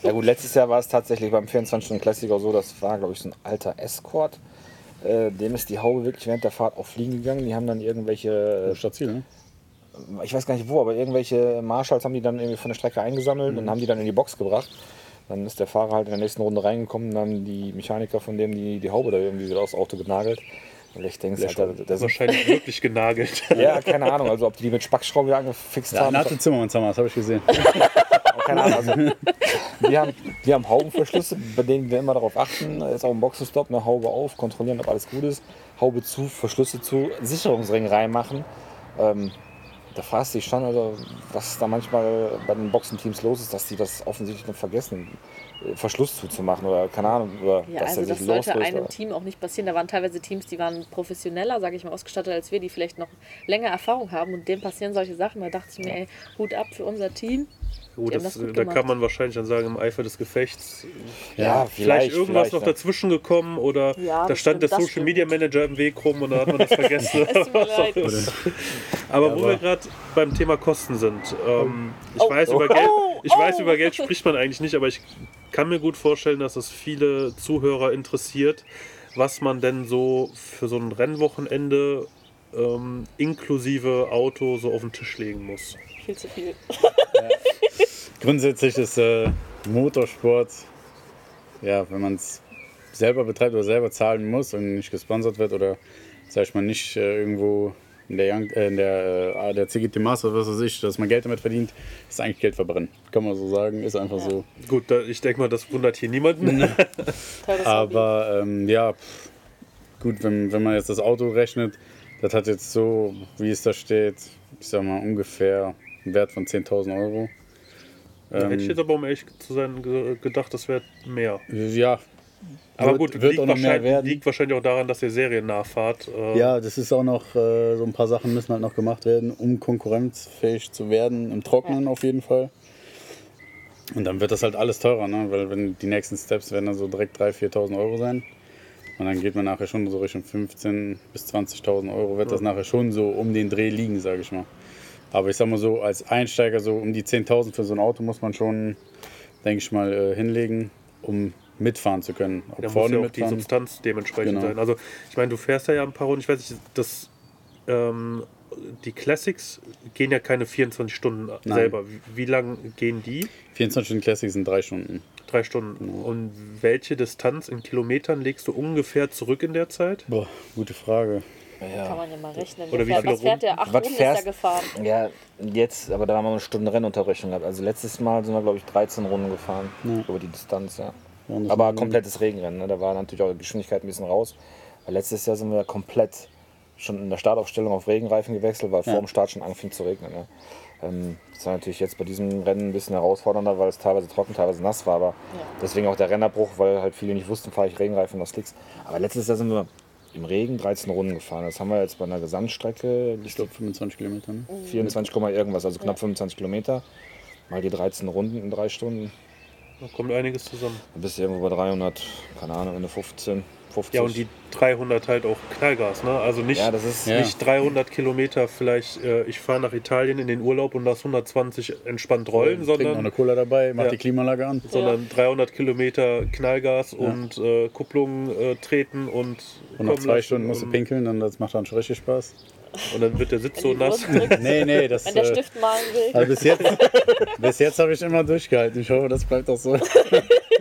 Ja gut, letztes Jahr war es tatsächlich beim 24-Stunden-Klassiker so, das war, glaube ich, so ein alter Escort. Äh, dem ist die Haube wirklich während der Fahrt auf Fliegen gegangen. Die haben dann irgendwelche, Stadtziel, ne? ich weiß gar nicht wo, aber irgendwelche Marshalls haben die dann irgendwie von der Strecke eingesammelt und haben die dann in die Box gebracht. Dann ist der Fahrer halt in der nächsten Runde reingekommen, dann haben die Mechaniker von dem die, die Haube da irgendwie wieder aufs Auto genagelt. Und ich denke, der, der sind, Wahrscheinlich wirklich genagelt. ja, keine Ahnung, also ob die die mit Spackschrauben wieder angefixt Ja, haben. Haben wir, das habe ich gesehen. keine Ahnung. Also, wir, haben, wir haben Haubenverschlüsse, bei denen wir immer darauf achten. Ist auch ein Boxenstopp, eine Haube auf, kontrollieren, ob alles gut ist. Haube zu, Verschlüsse zu, Sicherungsring reinmachen. Ähm, da fragst du dich schon, also, was da manchmal bei den Boxenteams los ist, dass die das offensichtlich dann vergessen, äh, Verschluss zuzumachen oder keine Ahnung, oder Ja, dass also das sollte einem oder- Team auch nicht passieren. Da waren teilweise Teams, die waren professioneller, sage ich mal, ausgestattet als wir, die vielleicht noch länger Erfahrung haben und denen passieren solche Sachen. Da dachte ich mir, ey, Hut ab für unser Team. Haben das, das da kann man wahrscheinlich dann sagen, im Eifer des Gefechts Ja, vielleicht, irgendwas vielleicht, noch ja. dazwischen gekommen oder Ja, da stand der Social Media Manager im Weg rum und dann hat man das vergessen. Es tut mir leid. aber wo aber- wir gerade beim Thema Kosten sind, ähm, ich, Oh, weiß, oh, über Geld, oh, ich weiß, oh. über Geld spricht man eigentlich nicht, aber ich kann mir gut vorstellen, dass es viele Zuhörer interessiert, was man denn so für so ein Rennwochenende ähm, inklusive Auto so auf den Tisch legen muss. Viel zu viel. Grundsätzlich ist äh, Motorsport, ja, wenn man es selber betreibt oder selber zahlen muss und nicht gesponsert wird oder, sag ich mal, nicht äh, irgendwo in der, Young, äh, in der, äh, der CGT Master, was weiß ich, dass man Geld damit verdient, ist eigentlich Geld verbrennen. Kann man so sagen, ist einfach so. Gut, da, ich denke mal, das wundert hier niemanden. Aber ähm, ja, pff, gut, wenn, wenn man jetzt das Auto rechnet, das hat jetzt so, wie es da steht, ich sag mal ungefähr einen Wert von 10.000 Euro. Da hätte ich Ähm, jetzt aber, um ehrlich zu sein, ge- gedacht, das wäre mehr. ja, Aber wird, gut, wird liegt, auch noch mehr wahrscheinlich, werden. liegt wahrscheinlich auch daran, dass ihr seriennah fahrt. Äh, Ja, das ist auch noch, äh, so ein paar Sachen müssen halt noch gemacht werden, um konkurrenzfähig zu werden, im Trockenen auf jeden Fall. Und dann wird das halt alles teurer, ne? weil wenn die nächsten Steps werden dann so direkt 3.000, 4.000 Euro sein. Und dann geht man nachher schon so Richtung 15.000 bis 20.000 Euro, wird das nachher schon so um den Dreh liegen, sage ich mal. Aber ich sag mal so, als Einsteiger so um die 10.000 für so ein Auto muss man schon, denke ich mal, äh, hinlegen, um mitfahren zu können. Ob muss vorne ja auch die. Substanz dementsprechend Genau. sein. Also ich meine, du fährst ja, ja ein paar Runden, ich weiß nicht, das, ähm, die Classics gehen ja keine 24 Stunden Nein. selber. Wie, wie lang gehen die? 24 Stunden Classic sind drei Stunden. Drei Stunden. Genau. Und welche Distanz in Kilometern legst du ungefähr zurück in der Zeit? Boah, gute Frage. Kann Ja. man ja mal rechnen. Oder wie fährt, viele was fährt der? Acht Was Runden ist ja fährst- gefahren. ja, jetzt, aber da haben wir eine Stunde Rennunterbrechung gehabt. Also letztes Mal sind wir, glaube ich, 13 Runden gefahren Ja. über die Distanz, ja. Aber komplettes Regenrennen, ne? da war natürlich auch die Geschwindigkeit ein bisschen raus. Weil letztes Jahr sind wir komplett schon in der Startaufstellung auf Regenreifen gewechselt, weil vor dem Start schon anfing zu regnen. Ne? Ähm, das war natürlich jetzt bei diesem Rennen ein bisschen herausfordernder, weil es teilweise trocken, teilweise nass war. Aber deswegen auch der Rennerbruch, weil halt viele nicht wussten, fahre ich Regenreifen oder Slicks. Aber letztes Jahr sind wir im Regen 13 Runden gefahren. Das haben wir jetzt bei einer Gesamtstrecke, Ich glaube 25 Kilometer. Ne? 24, Komma irgendwas, also knapp 25 Kilometer. Mal die 13 Runden in drei Stunden. Da kommt einiges zusammen. Dann bist du irgendwo bei 300, keine Ahnung, Ende 15, 50. Ja, und die 300 halt auch Knallgas, ne? Also nicht, Ja, das ist- Ja. nicht 300 Kilometer vielleicht, äh, ich fahre nach Italien in den Urlaub und lass 120 entspannt rollen, noch sondern, eine Cola dabei, mach Ja. die Klimaanlage an. sondern 300 Kilometer Knallgas und äh, Kupplung äh, treten und Und nach zwei Stunden musst du pinkeln, dann das macht dann schon richtig Spaß. und dann wird der Sitz so nass. Nee, nee, das. wenn der äh, Stift malen will. also bis jetzt, bis jetzt habe ich immer durchgehalten. Ich hoffe, das bleibt auch so.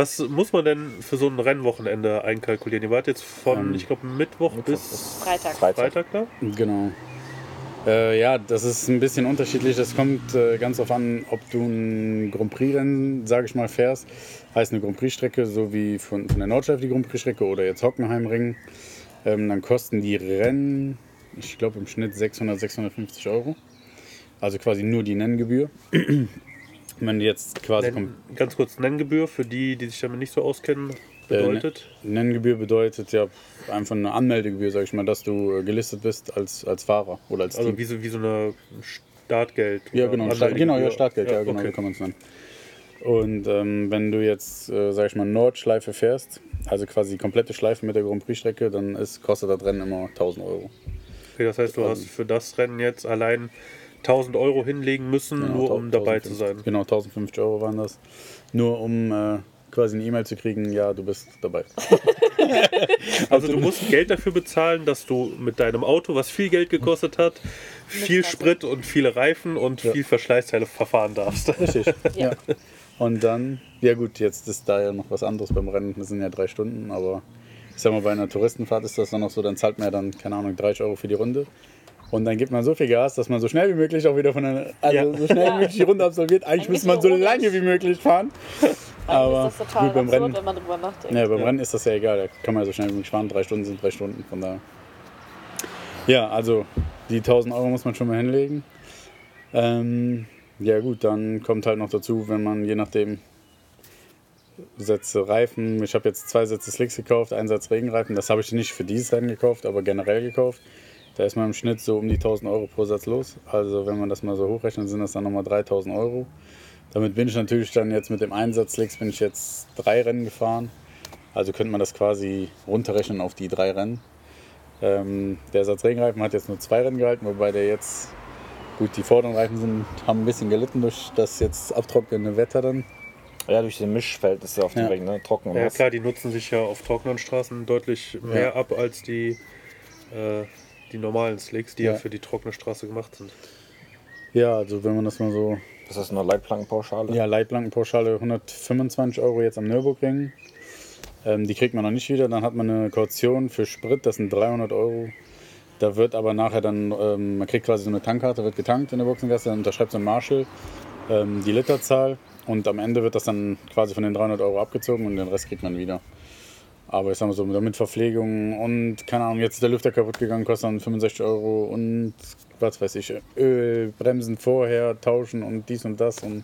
Was muss man denn für so ein Rennwochenende einkalkulieren? Ihr wart jetzt von, Ähm, ich glaube, Mittwoch, bis Freitag. Freitag. Freitag da? Genau. Äh, ja, das ist ein bisschen unterschiedlich. Das kommt äh, ganz darauf an, ob du ein Grand Prix-Rennen, sage ich mal, fährst. Heißt eine Grand Prix-Strecke, so wie von, von der Nordschleife die Grand Prix-Strecke oder jetzt Hockenheimring. Ähm, dann kosten die Rennen, ich glaube im Schnitt 600, 650 Euro. Also quasi nur die Nenngebühr. Du jetzt quasi Nenn, ganz kurz, Nenngebühr für die, die sich damit nicht so auskennen, bedeutet. Nenngebühr bedeutet ja einfach eine Anmeldegebühr, sag ich mal, dass du äh, gelistet bist als, als Fahrer oder als Also Team. wie so, wie so eine Startgeld. Ja, genau, Start, genau, ja. Startgeld, ja, genau, okay. so kann man es nennen. Und ähm, wenn du jetzt, äh, sag ich mal, Nordschleife fährst, also quasi die komplette Schleife mit der Grand Prix-Strecke, dann ist, kostet das Rennen immer 1000 Euro. okay, das heißt, du hast für das Rennen jetzt allein 1000 Euro hinlegen müssen, Genau, nur um dabei zu sein. Genau, 1050 Euro waren das. Nur um äh, quasi eine E-Mail zu kriegen, ja, du bist dabei. Also du musst Geld dafür bezahlen, dass du mit deinem Auto, was viel Geld gekostet hat, viel. Sprit und viele Reifen und viel Verschleißteile verfahren darfst. Richtig. ja. Und dann, ja gut, jetzt ist da ja noch was anderes beim Rennen. Das sind ja drei Stunden, aber ich sag mal, bei einer Touristenfahrt ist das dann noch so, dann zahlt man ja dann, keine Ahnung, 30 Euro für die Runde. Und dann gibt man so viel Gas, dass man so schnell wie möglich auch wieder von der, also Ja. so schnell wie möglich die Runde absolviert. Eigentlich, Eigentlich müsste man so lange wie möglich fahren. Aber ist das total gut, beim absurd, Rennen, wenn man drüber nachdenkt. ja, beim Rennen ist das ja egal, da kann man ja so schnell wie möglich fahren. Drei Stunden sind drei Stunden, von daher. Ja, also die 1000 Euro muss man schon mal hinlegen. Ähm, ja gut, dann kommt halt noch dazu, wenn man je nachdem Sätze Reifen, ich habe jetzt zwei Sätze Slicks gekauft, einen Satz Regenreifen, das habe ich nicht für dieses Rennen gekauft, aber generell gekauft. Da ist man im Schnitt so um die 1000 Euro pro Satz los. Also wenn man das mal so hochrechnet, sind das dann nochmal 3000 Euro. Damit bin ich natürlich dann jetzt mit dem Einsatz Slicks bin ich jetzt drei Rennen gefahren. Also könnte man das quasi runterrechnen auf die drei Rennen. Ähm, der Satz Regenreifen hat jetzt nur zwei Rennen gehalten, wobei der jetzt, gut, die vorderen Reifen sind, haben ein bisschen gelitten durch das jetzt abtrocknende Wetter dann. Ja, durch den Mischfeld ist ja auf dem Ja. Weg, ne? Trocken und Ja nass. klar, die nutzen sich ja auf trockenen Straßen deutlich mehr ab als die, äh, die normalen Slicks, die ja. Ja. für die trockene Straße gemacht sind. Ja, also wenn man das mal so Das ist eine Leitplankenpauschale. Ja, Leitplankenpauschale 125 Euro jetzt am Nürburgring. Ähm, die kriegt man noch nicht wieder. Dann hat man eine Kaution für Sprit, das sind 300 Euro. Da wird aber nachher dann, ähm, man kriegt quasi so eine Tankkarte, wird getankt in der Boxengasse, dann unterschreibt so ein Marshall ähm, die Literzahl und am Ende wird das dann quasi von den 300 Euro abgezogen und den Rest kriegt man wieder. Aber ich sag mal so, mit Verpflegung und keine Ahnung, jetzt ist der Lüfter kaputt gegangen, kostet dann 65 Euro und was weiß ich, Öl, Bremsen vorher, tauschen und dies und das. Und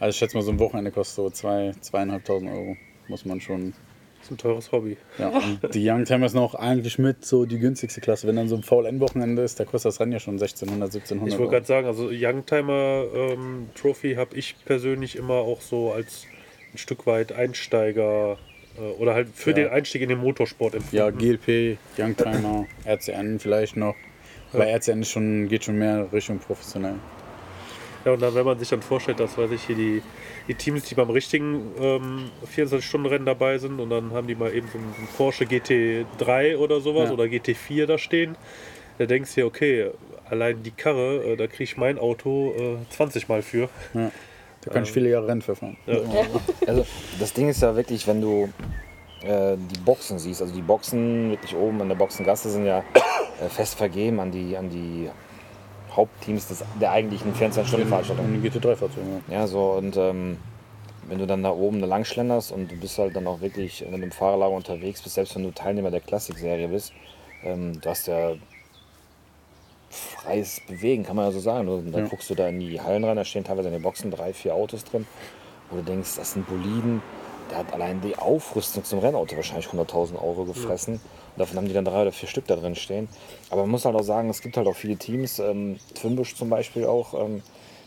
also ich schätze mal, so ein Wochenende kostet so zwei, zweieinhalbtausend Euro. Muss man schon. Das ist ein teures Hobby. Ja. Und die Youngtimer ist noch eigentlich mit so die günstigste Klasse. Wenn dann so ein VLN-Wochenende ist, da kostet das Rennen ja schon 1600, 1700 Ich wollte gerade sagen, also Youngtimer ähm, Trophy habe ich persönlich immer auch so als ein Stück weit Einsteiger oder halt für Ja. den Einstieg in den Motorsport empfunden. Ja, GLP, Youngtimer, RCN vielleicht noch. Aber RCN ist schon, geht schon mehr Richtung professionell. Ja, und dann, wenn man sich dann vorstellt, dass weiß ich hier die, die Teams, die beim richtigen ähm, 24-Stunden-Rennen dabei sind und dann haben die mal eben so einen Porsche GT3 oder sowas Ja. oder GT4 da stehen, da denkst du dir, okay, allein die Karre, äh, da kriege ich mein Auto äh, 20 Mal für. Ja. Da kann ich viele Jahre Rennen fahren. Ja. Also das Ding ist ja wirklich, wenn du äh, die Boxen siehst, also die Boxen wirklich oben an der Boxengasse sind ja äh, fest vergeben an die, an die Hauptteams des, der eigentlichen 24-Stunden-Veranstaltung. Und die GT3-Fahrzeuge. Ja. Ja, so und ähm, wenn du dann da oben da lang schlenderst und du bist halt dann auch wirklich, du im Fahrerlager unterwegs bist, selbst wenn du Teilnehmer der Klassikserie bist, ähm, du hast ja freies Bewegen, kann man ja so sagen. Und dann Ja. guckst du da in die Hallen rein, da stehen teilweise in den Boxen drei, vier Autos drin, wo du denkst, das sind Boliden, der hat allein die Aufrüstung zum Rennauto wahrscheinlich 100.000 Euro gefressen. Und davon haben die dann drei oder vier Stück da drin stehen. Aber man muss halt auch sagen, es gibt halt auch viele Teams, ähm, Twinbush zum Beispiel auch, ähm,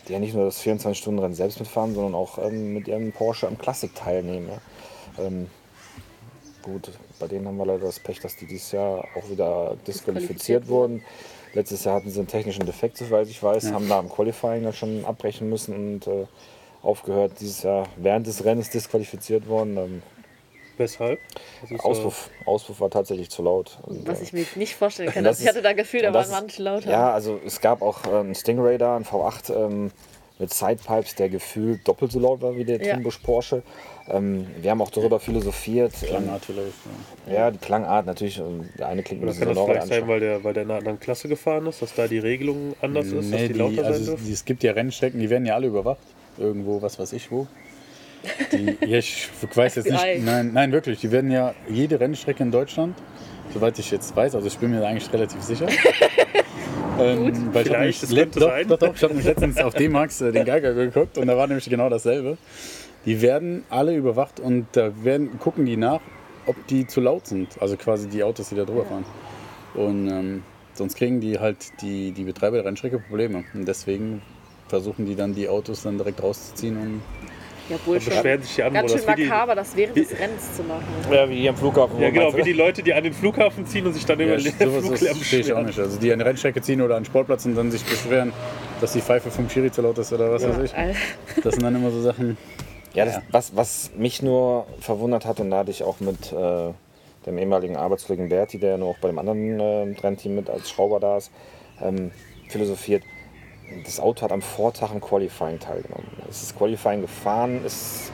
die ja nicht nur das 24-Stunden-Rennen selbst mitfahren, sondern auch ähm, mit ihrem Porsche am Klassik teilnehmen. Ja. Ähm, gut, bei denen haben wir leider das Pech, dass die dieses Jahr auch wieder disqualifiziert Disqualifiziert wurden. Letztes Jahr hatten sie einen technischen Defekt, soweit ich weiß, haben da im Qualifying dann schon abbrechen müssen und äh, aufgehört. Dieses Jahr während des Rennens disqualifiziert worden. Ähm, Weshalb? Ist, äh, Auspuff, Auspuff war tatsächlich zu laut. Und, Was äh, ich mir nicht vorstellen kann. das Also ich hatte da Gefühl, da waren manche lauter. Ja, also es gab auch äh, einen Stingray da, einen V8 ähm, mit Sidepipes, der gefühlt doppelt so laut war wie der Ja. Twinbush Porsche. Ähm, wir haben auch darüber philosophiert. Ähm, Klangart vielleicht. Ja. ja, die Klangart natürlich. ähm, Der eine klingt ein Oder bisschen kann das sein, weil der, weil der in einer anderen Klasse gefahren ist, dass da die Regelung anders ist, dass Nee, die die, lauter sein also dürfen? die, es gibt ja Rennstrecken, die werden ja alle überwacht. Irgendwo, was weiß ich wo. Die, ja, ich weiß jetzt nicht. Nein, nein, wirklich. Die werden ja jede Rennstrecke in Deutschland, soweit ich jetzt weiß, also ich bin mir da eigentlich relativ sicher. ähm, weil ich hab Vielleicht, nämlich das le- könnte doch, sein. doch, doch, ich habe nämlich letztens auf D-Max äh, den Geiger geguckt und da war nämlich genau dasselbe. Die werden alle überwacht und da werden, gucken die nach, ob die zu laut sind. Also quasi die Autos, die da drüber fahren. Und ähm, sonst kriegen die halt die, die Betreiber der Rennstrecke Probleme. Und deswegen versuchen die dann die Autos dann direkt rauszuziehen und Ja, wohl schon. beschweren sich die Ganz Anwohner. schön makaber, das während des Rennens zu machen. Ja, wie hier am Flughafen. ja, genau, wie die Leute, die an den Flughafen ziehen und sich dann über Ja, den sowas Fluglärm verstehe ich auch beschweren. nicht. Also die an die Rennstrecke ziehen oder an den Sportplatz und dann sich beschweren, dass die Pfeife vom Schiri zu laut ist oder was weiß ich. Das sind dann immer so Sachen. Ja, das, Was, was mich nur verwundert hat, und da hatte ich auch mit äh, dem ehemaligen Arbeitskollegen Berti, der ja nur auch bei dem anderen äh, Rennteam mit als Schrauber da ist, ähm, philosophiert. Das Auto hat am Vortag im Qualifying teilgenommen. Es ist Qualifying gefahren, ist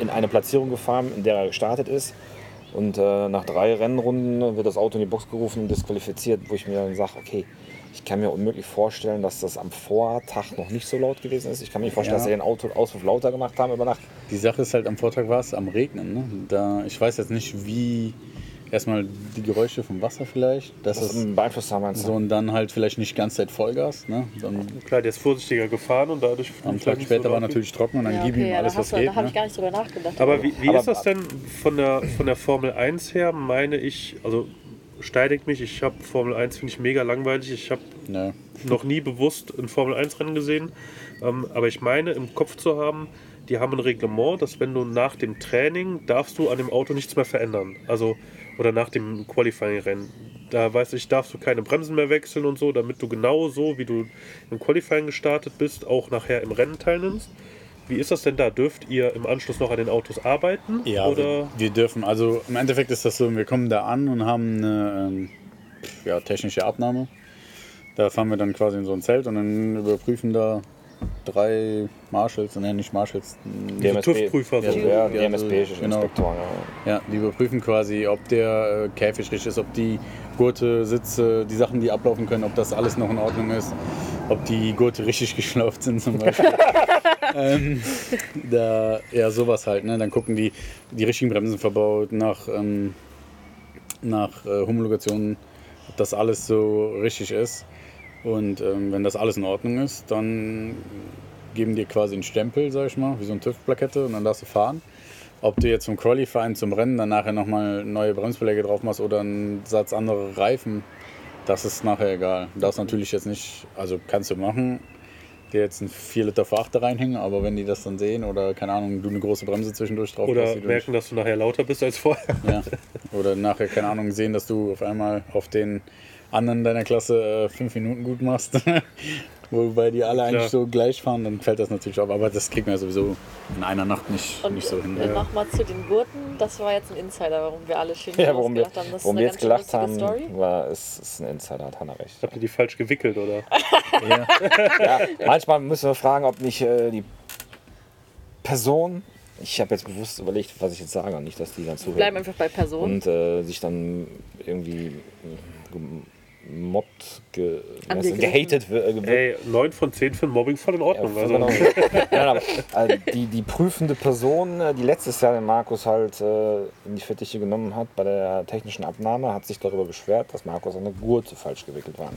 in eine Platzierung gefahren, in der er gestartet ist. Und äh, nach drei Rennrunden wird das Auto in die Box gerufen und disqualifiziert, wo ich mir dann sage, okay, ich kann mir unmöglich vorstellen, dass das am Vortag noch nicht so laut gewesen ist. Ich kann mir nicht vorstellen, Ja. dass sie den Autoauspuff lauter gemacht haben über Nacht. Die Sache ist halt, am Vortag war es am Regnen. Ne? Da, ich weiß jetzt nicht, wie erstmal die Geräusche vom Wasser vielleicht. Das Das ist beeinflusst haben, meinst du? so und dann halt vielleicht nicht ganz Zeit Vollgas. Ne? Dann Klar, der ist vorsichtiger gefahren und dadurch. am vielleicht Tag später so war natürlich trocken und dann Ja, gib okay, ihm ja, alles, da, was du, geht. da habe Ne? ich gar nicht drüber nachgedacht. Aber wie, wie Aber- ist das denn von der, von der Formel 1 her? Meine ich, also steidigt mich, ich habe Formel 1 finde ich mega langweilig. Ich habe Ne. noch nie bewusst ein Formel 1 Rennen gesehen. Ähm, aber ich meine im Kopf zu haben, die haben ein Reglement, dass wenn du nach dem Training darfst du an dem Auto nichts mehr verändern. Also oder nach dem Qualifying-Rennen. Da weiß ich, darfst du keine Bremsen mehr wechseln und so, damit du genau so, wie du im Qualifying gestartet bist, auch nachher im Rennen teilnimmst. Wie ist das denn da? Dürft ihr im Anschluss noch an den Autos arbeiten? Ja, oder? wir, wir dürfen, also im Endeffekt ist das so, wir kommen da an und haben eine ähm, ja, technische Abnahme. Da fahren wir dann quasi in so ein Zelt und dann überprüfen da drei Marshals, nein, nicht Marshals, DMSB. TÜV-Prüfer so. Ja, Ja, DMSB so, genau. Ja. Ja, die überprüfen quasi, ob der äh, Käfig richtig ist, ob die Gurte, Sitze, die Sachen, die ablaufen können, ob das alles noch in Ordnung ist, ob die Gurte richtig geschlauft sind zum Beispiel. ähm, da, ja, sowas halt. Ne? Dann gucken die, die richtigen Bremsen verbaut, nach, ähm, nach äh, Homologation, ob das alles so richtig ist. Und ähm, wenn das alles in Ordnung ist, dann geben dir quasi einen Stempel, sag ich mal, wie so eine TÜV-Plakette und dann darfst du fahren. Ob du jetzt zum Qualifying, zum Rennen dann nachher nochmal neue Bremsbeläge drauf machst oder einen Satz andere Reifen, das ist nachher egal. Darfst natürlich jetzt nicht, also kannst du machen, dir jetzt einen 4 Liter V8 reinhängen, aber wenn die das dann sehen oder keine Ahnung, du eine große Bremse zwischendurch drauf Oder merken, dass du nachher lauter bist als vorher. ja. Oder nachher, keine Ahnung, sehen, dass du auf einmal auf den anderen deiner Klasse äh, fünf Minuten gut machst. Wobei die alle eigentlich so gleich fahren, dann fällt das natürlich auf. Aber das kriegt man ja sowieso in einer Nacht nicht, Und nicht so hin. äh, nochmal zu den Gurten, das war jetzt ein Insider, warum wir alle Chemie Ja, warum wir, haben. Das ist warum wir jetzt gelacht schön haben, Story. war, ist, ist ein Insider, hat Hanna recht. Habt ihr die falsch gewickelt oder? Ja. Ja, manchmal müssen wir fragen, ob nicht äh, die Person, ich habe jetzt bewusst überlegt, was ich jetzt sage, nicht, dass die dann Bleiben zuhören einfach bei Personen. und äh, sich dann irgendwie äh, gemobbt, ge, gehatet wird. Äh. Ey, 9 von 10 für Mobbing voll in Ja, Ordnung. also, genau. Nein, aber, äh, die, die prüfende Person, äh, die letztes Jahr den Markus halt äh, in die Fittiche genommen hat bei der technischen Abnahme, hat sich darüber beschwert, dass Markus seine Gurte falsch gewickelt waren.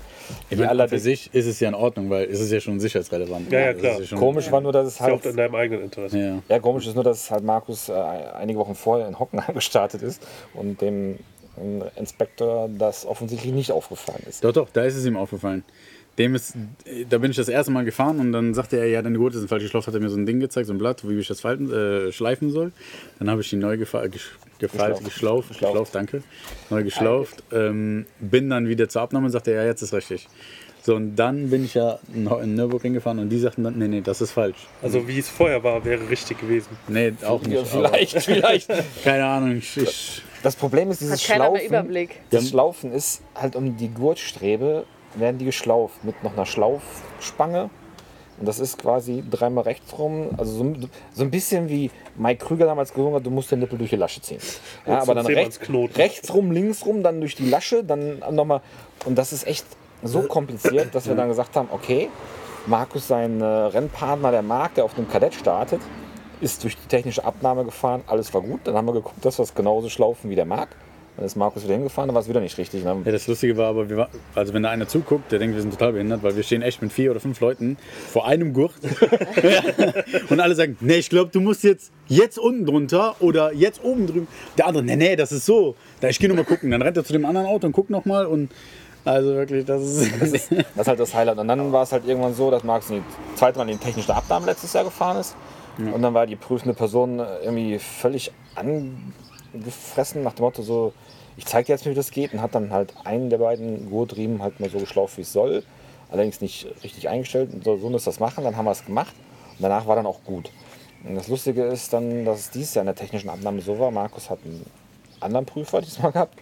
Ich meine, für sich ist es ja in Ordnung, weil es ist ja schon sicherheitsrelevant. Ja, ja, klar. ist schon- komisch war nur, dass es ist ja halt auch in deinem eigenen Interesse. Ja. Ja, komisch ist nur, dass halt Markus äh, einige Wochen vorher in Hockenheim gestartet ist und dem Inspektor das offensichtlich nicht aufgefallen ist. Doch, doch, da ist es ihm aufgefallen. Dem ist, da bin ich das erste Mal gefahren und dann sagte er, ja, deine Gurte sind falsch geschlauft, hat er mir so ein Ding gezeigt, so ein Blatt, wie ich das falten, äh, schleifen soll. Dann habe ich die neu gefa gesch gefaltet, geschlauft, Geschlauft. geschlauft, danke, neu geschlauft. Ähm, bin dann wieder zur Abnahme und sagte, ja, jetzt ist richtig. So, und dann bin ich ja noch in Nürburgring gefahren und die sagten dann, nee, nee, das ist falsch. Also wie es vorher war, wäre richtig gewesen. Nee, auch nicht. Ja, vielleicht, vielleicht. Keine Ahnung, ich, ich Das Problem ist, dieses Schlaufen. Überblick. Das Schlaufen ist halt um die Gurtstrebe, werden die geschlauft mit noch einer Schlaufspange. Und das ist quasi dreimal rechts rum. Also so, so ein bisschen wie Mike Krüger damals gesungen hat, du musst den Nippel durch die Lasche ziehen. Ja, aber dann rechts, rechts rum, links rum, dann durch die Lasche, dann nochmal. Und das ist echt so kompliziert, dass wir dann gesagt haben, okay, Markus, sein äh, Rennpartner, der Marc, der auf dem Kadett startet, ist durch die technische Abnahme gefahren, alles war gut. Dann haben wir geguckt, dass wir es genauso schlaufen wie der Marc. Dann ist Markus wieder hingefahren, dann war es wieder nicht richtig. ne? Ja, das Lustige war aber, war, also wenn da einer zuguckt, der denkt, wir sind total behindert, weil wir stehen echt mit vier oder fünf Leuten vor einem Gurt und alle sagen, nee, ich glaube, du musst jetzt jetzt unten drunter oder jetzt oben drüben. Der andere, nee, nee, das ist so. Da ich gehe noch mal gucken. Dann rennt er zu dem anderen Auto und guckt noch mal und also wirklich, das ist, Das ist halt das Highlight. Und dann war es halt irgendwann so, dass Markus die zweite Mal in die technische Abnahme letztes Jahr gefahren ist. Und dann war die prüfende Person irgendwie völlig angefressen nach dem Motto so, ich zeige dir jetzt, wie das geht. Und hat dann halt einen der beiden Gurtriemen halt mal so geschlauft, wie es soll. Allerdings nicht richtig eingestellt. Und so, so muss das machen. Dann haben wir es gemacht. Und danach war dann auch gut. Und das Lustige ist dann, dass es dieses Jahr in der technischen Abnahme so war. Markus hat einen anderen Prüfer diesmal gehabt.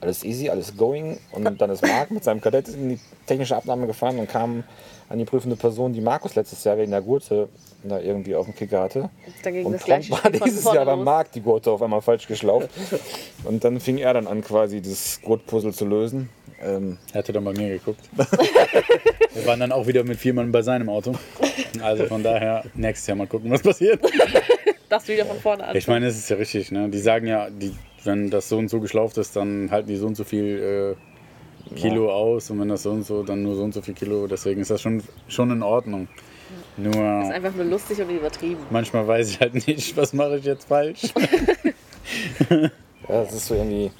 Alles easy, alles going. Und dann ist Marc mit seinem Kadett in die technische Abnahme gefahren und kam an die prüfende Person, die Markus letztes Jahr wegen der Gurte da irgendwie auf dem Kicker hatte. Da ging Und das prompt gleiche war dieses Jahr beim. Markt die Gurte auf einmal falsch geschlauft. Und dann fing er dann an, quasi das Gurtpuzzle zu lösen. Ähm, Er hatte dann bei mir geguckt. Wir waren dann auch wieder mit vier Mann bei seinem Auto. Also von daher, nächstes Jahr mal gucken, was passiert. Das wieder von vorne an. Ich meine, es ist ja richtig, ne? Die sagen ja, die, wenn das so und so geschlauft ist, dann halten die so und so viel Kilo aus und wenn das so und so, dann nur so und so viel Kilo. Deswegen ist das schon, schon in Ordnung. Das ist Nur einfach nur lustig und übertrieben. manchmal weiß ich halt nicht, was mache ich jetzt falsch. ja, das ist so irgendwie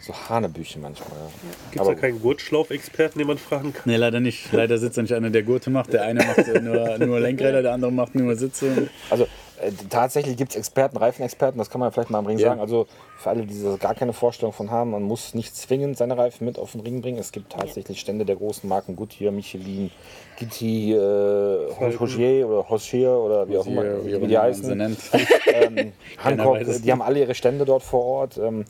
so Hanebüchen manchmal. Ja. Gibt es da keinen Gurtschlauf-Experten, den man fragen kann? Nee, leider nicht. Leider sitzt da nicht einer, der Gurte macht. Der eine macht nur, nur Lenkräder, der andere macht nur Sitze. Also äh, tatsächlich gibt es Experten, Reifenexperten, das kann man vielleicht mal am Ring Ja. sagen. Also für alle, die da gar keine Vorstellung von haben, man muss nicht zwingend seine Reifen mit auf den Ring bringen. Es gibt tatsächlich Stände der großen Marken, Goodyear, Michelin, Gitti, äh, Hochier oder Hochier oder wie auch immer, Wie, wie, die heißen. sie nennt. ähm, Hancock, es die haben alle ihre Stände dort vor Ort. Ähm,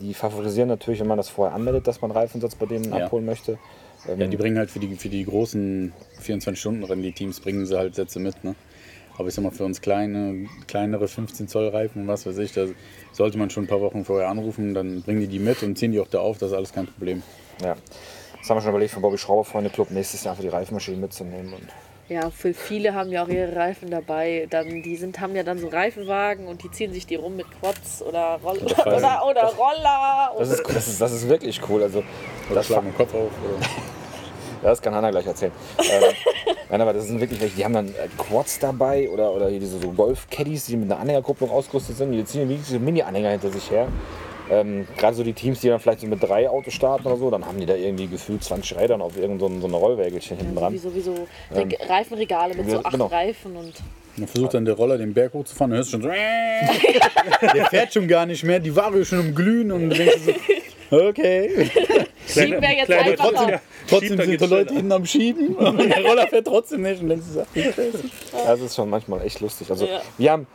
die favorisieren natürlich, wenn man das vorher anmeldet, dass man Reifensatz bei denen Ja. abholen möchte. Ähm, Ja, die bringen halt für die, für die großen 24-Stunden-Rennen, die Teams, bringen sie halt Sätze mit. Ne? Aber ich sag mal, für uns kleine, kleinere 15 Zoll Reifen und was weiß ich, da sollte man schon ein paar Wochen vorher anrufen, dann bringen die die mit und ziehen die auch da auf, das ist alles kein Problem. ja. Das haben wir schon überlegt, von Bobby Schrauber Freunde Club nächstes Jahr für die Reifenmaschine mitzunehmen. Und Ja, für viele haben ja auch ihre Reifen dabei. Dann, die sind, haben ja dann so Reifenwagen und die ziehen sich die rum mit Quads oder, Roll oder, oder, oder Roller. das, ist, das, ist, das ist wirklich cool. Also, Oder das, schlagen den Kopf auf. Ja, das kann Hanna gleich erzählen. ähm, nein, aber das sind wirklich welche, die haben dann äh, Quads dabei oder, oder hier diese so Golf-Caddies, die mit einer Anhängerkupplung ausgerüstet sind. Die ziehen wirklich so Mini-Anhänger hinter sich her. Ähm, Gerade so die Teams, die dann vielleicht so mit drei Autos starten oder so, dann haben die da irgendwie gefühlt 20 Rädern auf irgendein so, so Rollwägelchen hinten dran. Wie sowieso Reg Reifenregale mit so Ja, acht genau. Reifen und dann versucht dann der Roller den Berg hochzufahren, dann hörst du schon so. der fährt schon gar nicht mehr, die Vario ist schon im Glühen und du denkst so, okay. Schieben wir jetzt kleine einfach trotzdem- auf. Trotzdem sind die Leute hinten am Schieben und der Roller fährt trotzdem nicht und denkst du. Das ist schon manchmal echt lustig. Also Ja. wir haben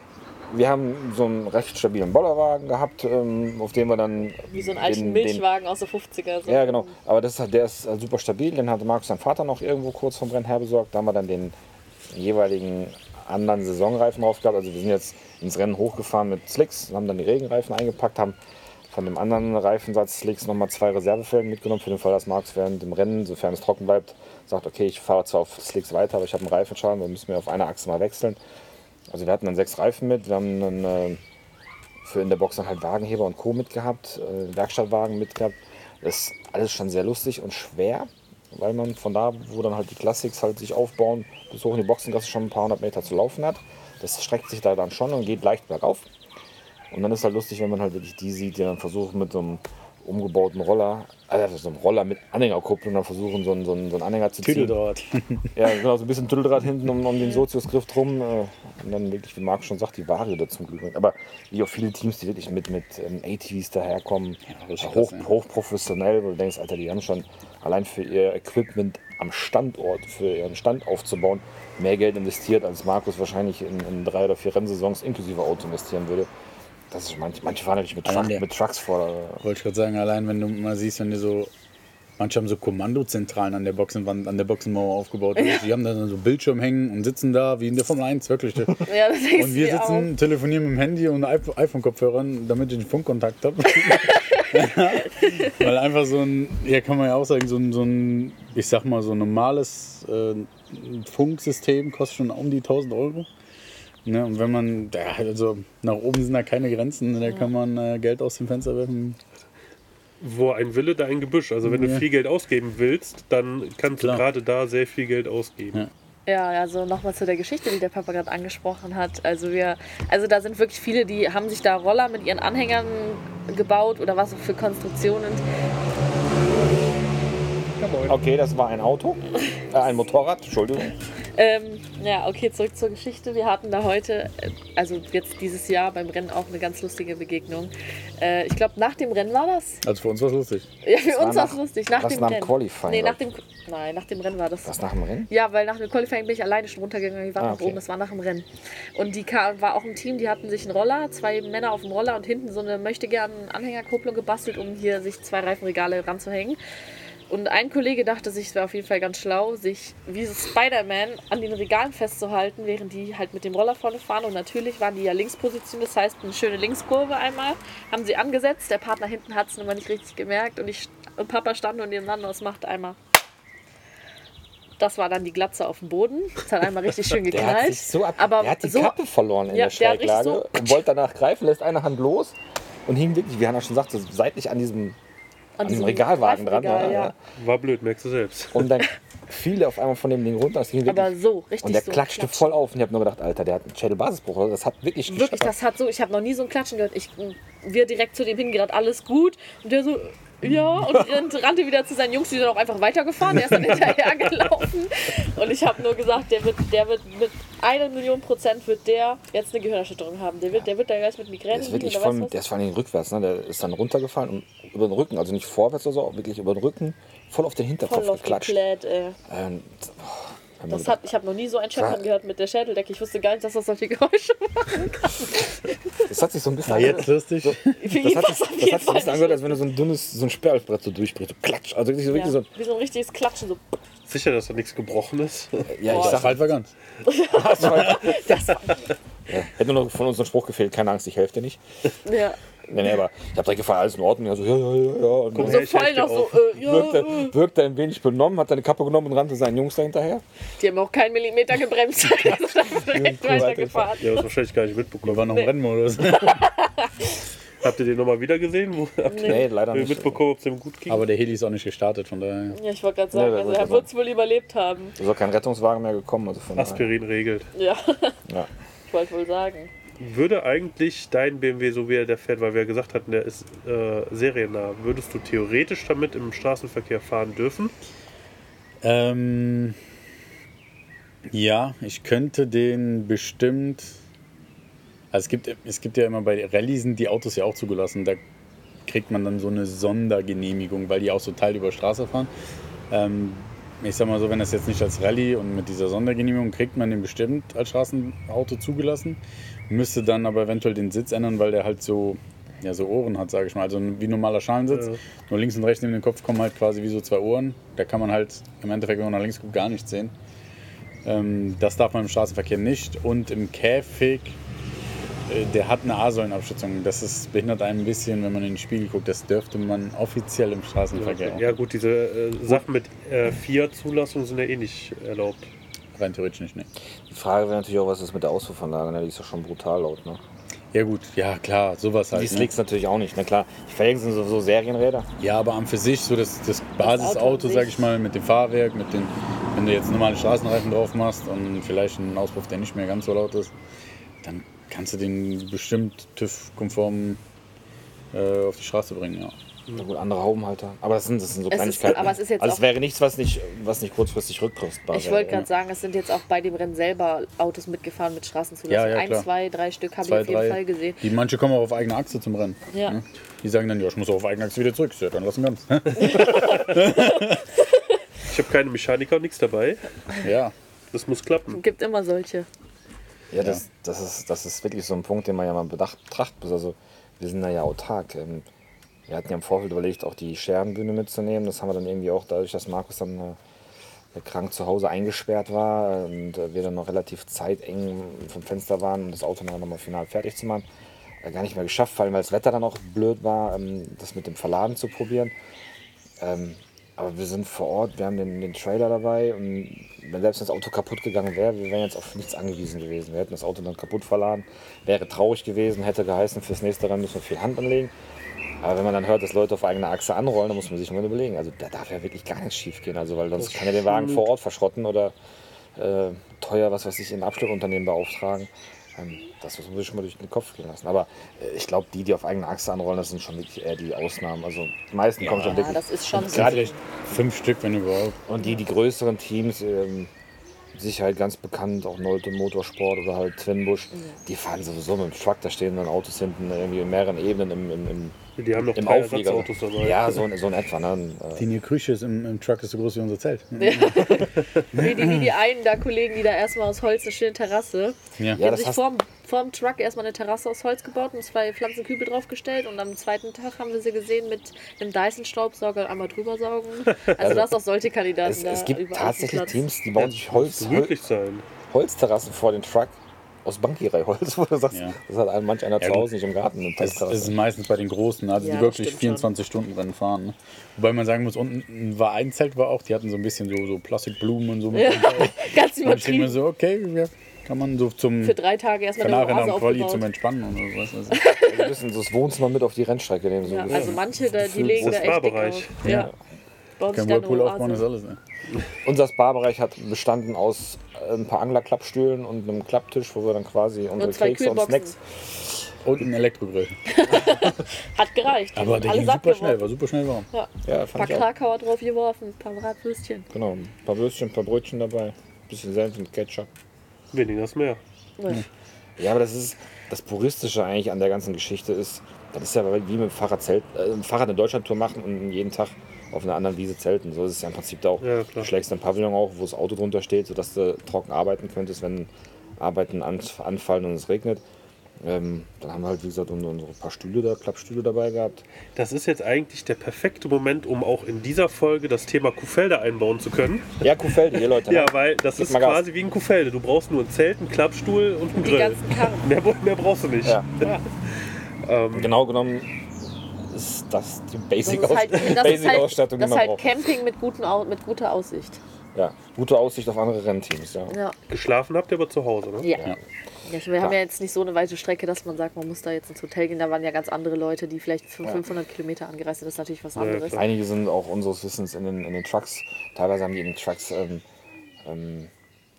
wir haben so einen recht stabilen Bollerwagen gehabt, ähm, auf dem wir dann Wie so einen alten den- den- Milchwagen aus den 50er. So. Ja, genau. Aber das ist, halt- der ist äh, super stabil. Den hatte Markus sein Vater noch irgendwo kurz vom Rennen herbesorgt. Da haben wir dann den jeweiligen anderen Saisonreifen drauf gehabt. Also wir sind jetzt ins Rennen hochgefahren mit Slicks, haben dann die Regenreifen eingepackt, haben von dem anderen Reifensatz Slicks nochmal zwei Reservefelgen mitgenommen, für den Fall, dass Markus während dem Rennen, sofern es trocken bleibt, sagt, okay, ich fahre zwar auf Slicks weiter, aber ich habe einen Reifenschaden, wir müssen mir auf einer Achse mal wechseln. Also wir hatten dann sechs Reifen mit, wir haben dann äh, für in der Box dann halt Wagenheber und Co. mitgehabt, äh, Werkstattwagen mitgehabt. Das ist alles schon sehr lustig und schwer, weil man von da, wo dann halt die Classics halt sich aufbauen, bis hoch in die Boxengasse schon ein paar hundert Meter zu laufen hat. Das streckt sich da dann schon und geht leicht bergauf. Und dann ist halt lustig, wenn man halt wirklich die sieht, die dann versuchen mit so einem umgebauten Roller, also so einem Roller mit Anhängerkupplung, dann versuchen so einen, so einen, so einen Anhänger zu ziehen. Tüdeldraht. Ja, genau, so ein bisschen Tüdeldraht hinten um, um den Soziusgriff drum. Äh, und dann wirklich, wie Marc schon sagt, die Vario da zum Glück. Aber wie auch viele Teams, die wirklich mit, mit ähm, ATVs daherkommen, richtig hoch, krass, ja. hochprofessionell, wo du denkst, Alter, die haben schon allein für ihr Equipment am Standort, für ihren Stand aufzubauen, mehr Geld investiert, als Markus wahrscheinlich in, in drei oder vier Rennsaisons inklusive Auto investieren würde. Das ist manch, manche fahren natürlich mit, Truck, der- mit Trucks vor. Wollte ich gerade sagen, allein wenn du mal siehst, wenn die so. Manche haben so Kommandozentralen an der Boxenwand, an der Boxenmauer aufgebaut. Die haben dann so Bildschirm hängen und sitzen da wie in der Formel 1, wirklich. Und Ja, du wir sitzen, telefonieren mit dem Handy und iPhone- iPhone-Kopfhörern, damit ich einen Funkkontakt habe. Weil einfach so ein, ja kann man ja auch sagen, so ein, so ein ich sag mal, so ein normales äh, Funksystem kostet schon um die 1000 Euro. Ne, und wenn man, ja, also nach oben sind da keine Grenzen, da kann man äh, Geld aus dem Fenster werfen. Wo ein Wille, da ein Gebüsch. Also wenn Ja. du viel Geld ausgeben willst, dann kannst Klar. du gerade da sehr viel Geld ausgeben. Ja. Ja, also nochmal zu der Geschichte, die der Papa gerade angesprochen hat. Also wir, also da sind wirklich viele, die haben sich da Roller mit ihren Anhängern gebaut oder was auch für Konstruktionen. Okay, das war ein Auto, äh, ein Motorrad, Entschuldigung. Ähm, ja, okay, zurück zur Geschichte. Wir hatten da heute, äh, also jetzt dieses Jahr beim Rennen auch eine ganz lustige Begegnung. Äh, ich glaube, nach dem Rennen war das. Also für uns war es lustig. Ja, für war uns war es nach- lustig. Nach dem nach Rennen. Qualifying, Nee, nach dem, nein, nach dem Rennen war das. Was nach dem Rennen? Ja, weil nach dem Qualifying bin ich alleine schon runtergegangen, die waren Ah, nach okay. oben, das war nach dem Rennen. Und die war auch ein Team, die hatten sich einen Roller, zwei Männer auf dem Roller und hinten so eine möchte gerne Anhängerkupplung gebastelt, um hier sich zwei Reifenregale ranzuhängen. Und ein Kollege dachte sich, es wäre auf jeden Fall ganz schlau, sich wie so Spider-Man an den Regalen festzuhalten, während die halt mit dem Roller vorne fahren. Und natürlich waren die ja links positioniert, das heißt eine schöne Linkskurve einmal. Haben sie angesetzt, der Partner hinten hat es noch nicht richtig gemerkt und ich und Papa stand und nebeneinander und es machte einmal. Das war dann die Glatze auf dem Boden. Es hat einmal richtig schön Der geknallt. hat sich so ab, aber der hat die so, Kappe verloren in Ja, der der Schräglage so- und wollte danach greifen, lässt eine Hand los und hing wirklich, wie Hanna schon sagte, seitlich an diesem, an diesem Regalwagen dran. Ja, ja. War blöd, merkst du selbst. Und dann fiel er auf einmal von dem Ding runter. Das ging wirklich, Aber so, richtig und der so. klatschte klatschen. voll auf. Und ich habe nur gedacht, Alter, der hat einen Schädelbasisbruch. oder? Das hat wirklich Wirklich, gescheppert. das hat so, ich habe noch nie so ein Klatschen gehört. Ich, wir direkt zu dem hingerannt, alles gut. Und der so, ja, und rannte, rannte wieder zu seinen Jungs, die sind auch einfach weitergefahren. Der ist dann hinterher gelaufen. Und ich habe nur gesagt, der wird, der wird mit einer Million Prozent wird der jetzt eine Gehirnerschütterung haben. Der wird, der wird da gleich mit Migräne Der ist wirklich liegen weiß der ist vor allem rückwärts, ne? Der ist dann runtergefallen und über den Rücken, also nicht vorwärts oder so, wirklich über den Rücken, voll auf den Hinterkopf Voll geklatscht. aufgeklärt, ey. Ähm, mir Das hat, ich habe noch nie so ein Scheppern gehört mit der Schädeldecke. Ich wusste gar nicht, dass das solche Geräusche macht. das hat sich so ein bisschen Na, jetzt lustig. So, das hat sich, das hat sich Fall ein bisschen angehört, als wenn du so ein dünnes, so ein Sperrholzbrett so durchbrichst. So klatsch. Also wirklich so, wirklich Ja, so wie so ein richtiges Klatschen. So. Sicher, dass da nichts gebrochen ist. ja, ich Boah. sag, Asphalt war ganz. das Das ja, hätte nur noch von uns ein Spruch gefehlt, keine Angst, ich helfe dir nicht. ja. Nee, nee, aber ich habe direkt gefragt, alles in Ordnung. Ja, so, ja, ja, ja. Und Guck, So voll noch so, äh, wirkte, wirkte ein wenig benommen, hat seine Kappe genommen und rannte seinen Jungs dahinterher. Die haben auch keinen Millimeter gebremst. Also da ist direkt weitergefahren. Ja, das wahrscheinlich gar nicht mitbekommen. Wir waren noch im Rennmodus. Habt ihr den nochmal wieder gesehen? Wo, habt ihr Nee, leider nicht. mitbekommen, ob es dem gut ging? Aber der Heli ist auch nicht gestartet, von daher. Ja, ich wollte gerade sagen, Ja, also er wird es wohl überlebt haben. Es ist auch kein Rettungswagen mehr gekommen. Also von daher. Aspirin regelt. Ja, Ja. ich wollte wohl sagen. Würde eigentlich dein BMW, so wie er der fährt, weil wir ja gesagt hatten, der ist äh, seriennah, würdest du theoretisch damit im Straßenverkehr fahren dürfen? Ähm, ja, ich könnte den bestimmt. Also es gibt, es gibt ja immer bei Rallye sind die Autos ja auch zugelassen. Da kriegt man dann so eine Sondergenehmigung, weil die auch so Teil über Straße fahren. Ähm, ich sag mal so, wenn das jetzt nicht als Rallye und mit dieser Sondergenehmigung kriegt man den bestimmt als Straßenauto zugelassen. Müsste dann aber eventuell den Sitz ändern, weil der halt so, ja, so Ohren hat, sage ich mal. Also wie ein normaler Schalensitz. Ja. Nur links und rechts neben dem Kopf kommen halt quasi wie so zwei Ohren. Da kann man halt im Endeffekt, wenn man nach links guckt, gar nichts sehen. Ähm, das darf man im Straßenverkehr nicht. Und im Käfig, äh, der hat eine A-Säulenabstützung. Das ist, behindert einen ein bisschen, wenn man in den Spiegel guckt. Das dürfte man offiziell im Straßenverkehr. Ja gut, diese äh, Sachen mit äh, Fiat-Zulassung sind ja eh nicht erlaubt. Rein theoretisch nicht, ne? Die Frage wäre natürlich auch, was ist mit der Auspuffanlage? Ne? Die ist ja schon brutal laut. Ne? Ja gut, ja klar, sowas halt. Die Ne? Slicks natürlich auch nicht. Na klar, die Felgen sind sowieso Serienräder. Ja, aber an für sich, so das, das Auto Basisauto, sag ich mal, mit dem Fahrwerk, mit den, wenn du jetzt normale Straßenreifen drauf machst und vielleicht einen Auspuff, der nicht mehr ganz so laut ist, dann kannst du den bestimmt TÜV-konform äh, auf die Straße bringen, ja. Na gut, andere Haubenhalter. Aber das sind, das sind so Es ist- Kleinigkeiten. aber es ist jetzt also es wäre nichts, was nicht, was nicht kurzfristig rückkostbar Ich wäre. wollte gerade sagen, es sind jetzt auch bei dem Rennen selber Autos mitgefahren mit Straßenzulassung. Ja, ja, Ein, klar. zwei, drei Stück habe ich auf jeden drei. Fall gesehen. Die manche kommen auch auf eigene Achse zum Rennen. Ja. ne? Die sagen dann, ja, ich muss auf eigene Achse wieder zurück. Ja, dann lassen ganz. Ich habe keine Mechaniker und nichts dabei. ja. Das muss klappen. Gibt immer solche. Ja, das, das, ist, das ist wirklich so ein Punkt, den man ja mal bedacht, betrachten muss. Also, wir sind da ja autark. Wir hatten ja im Vorfeld überlegt, auch die Scherenbühne mitzunehmen. Das haben wir dann irgendwie auch dadurch, dass Markus dann äh, krank zu Hause eingesperrt war und äh, wir dann noch relativ zeiteng vom Fenster waren, um das Auto noch mal final fertig zu machen, äh, gar nicht mehr geschafft, vor allem weil das Wetter dann auch blöd war, ähm, das mit dem Verladen zu probieren. Ähm, aber wir sind vor Ort, wir haben den, den Trailer dabei und wenn selbst das Auto kaputt gegangen wäre, wir wären jetzt auf nichts angewiesen gewesen. Wir hätten das Auto dann kaputt verladen, wäre traurig gewesen, hätte geheißen, fürs nächste Rennen müssen wir viel Hand anlegen. Aber wenn man dann hört, dass Leute auf eigene Achse anrollen, dann muss man sich mal überlegen. Also da darf ja wirklich gar nichts schief gehen. Also weil sonst kann er den Wagen vor Ort verschrotten oder äh, teuer, was weiß ich, in Abschleppunternehmen beauftragen. Ähm, das muss man sich schon mal durch den Kopf gehen lassen. Aber äh, ich glaube, die, die auf eigene Achse anrollen, das sind schon wirklich eher die Ausnahmen. Also die meisten kommen schon Ja, wirklich. das ist schon so. gerade- Vielleicht fünf Stück, wenn überhaupt. Und die, die größeren Teams, ähm, Sicherheit ganz bekannt, auch Nolte Motorsport oder halt Twinbush. Die fahren sowieso mit dem Truck, da stehen dann Autos hinten irgendwie in mehreren Ebenen im, im, im, Die haben noch im Auflieger. Ersatzautos dabei. Ja, so, in- so in etwa. Ne? Äh, Die Küche ist im, im Truck ist so groß wie unser Zelt. Wie die, wie die einen da Kollegen, die da erstmal aus Holz eine schöne Terrasse. Ja. Die Ja, haben das sich vorm, vorm Truck erstmal eine Terrasse aus Holz gebaut und zwei Pflanzenkübel draufgestellt und am zweiten Tag haben wir sie gesehen mit einem Dyson-Staubsauger einmal drüber saugen. Also, du hast auch solche Kandidaten es, da. es gibt tatsächlich. Teams, die bauen sich Holz, Hol. Holzterrassen vor den Truck aus Bankierei-Holz, wo du sagst, Ja. das hat ein- manch einer Ja, zu. Hause nicht im Garten. Das, das ist meistens bei den Großen, also Ja, die das wirklich stimmt 24 Stunden Rennen fahren. Ne? Wobei man sagen muss, unten war ein Zelt war auch, die hatten so ein bisschen so, so Plastikblumen und so. mit Ja, ganz Und ich denke mir übertrieben. so, okay, ja, kann man so zum Für drei Tage erstmal eine Oase dem Quali zum. Entspannen und so. Was weiß ich. Also ein bisschen so das Wohnzimmer mit auf die Rennstrecke nehmen. So Ja, also manche, da, die legen da echt dick Barbereich? auf. Ja. Bauen Kein eine Whirlpool aufbauen ist alles. Ne? Unser Spa-Bereich hat bestanden aus äh, ein paar Anglerklappstühlen und einem Klapptisch, wo wir dann quasi unsere Und Kekse und. Snacks. Und ein Elektrogrill. Hat gereicht. Aber der ging super schnell, war super schnell warm. Ja. Ja, Ein paar. Krakauer drauf geworfen, ein paar Bratwürstchen. Genau, ein paar Würstchen, ein paar Brötchen dabei, ein bisschen Senf und Ketchup. Weniger ist mehr. Ja. Aber das ist das Puristische eigentlich an der ganzen Geschichte ist, das ist ja wie mit dem Fahrrad, Zelt, äh, Fahrrad eine Deutschlandtour machen und jeden Tag auf einer anderen Wiese zelten. So ist es ja im Prinzip da auch. Ja. Du schlägst ein Pavillon auf, wo das Auto drunter steht, sodass du trocken arbeiten könntest, wenn Arbeiten an, anfallen und es regnet. Ähm, dann haben wir halt, wie gesagt, unsere paar Stühle da, Klappstühle dabei gehabt. Das ist jetzt eigentlich der perfekte Moment, um auch in dieser Folge das Thema Kuhfelde einbauen zu können. Ja, Kuhfelde, hier Leute. ne? Ja, weil das ist Gas. quasi wie ein Kuhfelde. Du brauchst nur ein Zelt, einen Klappstuhl und einen Die Grill. ganzen Karren. Mehr, mehr brauchst du nicht. Ja. Ja. Genau genommen ist das die Basic, ist halt, das ist halt, Basic-Ausstattung, das die ist man halt braucht. Camping mit, guten, mit guter Aussicht. Ja, gute Aussicht auf andere Rennteams. Ja. Ja. Geschlafen habt ihr aber zu Hause, ne? Ja. Ja. Ja, wir haben ja jetzt nicht so eine weite Strecke, dass man sagt, man muss da jetzt ins Hotel gehen. Da waren ja ganz andere Leute, die vielleicht für 500 Kilometer angereist sind. Das ist natürlich was Ja, anderes. Einige sind auch unseres Wissens in den, in den Trucks. Teilweise haben die in den Trucks ähm, ähm,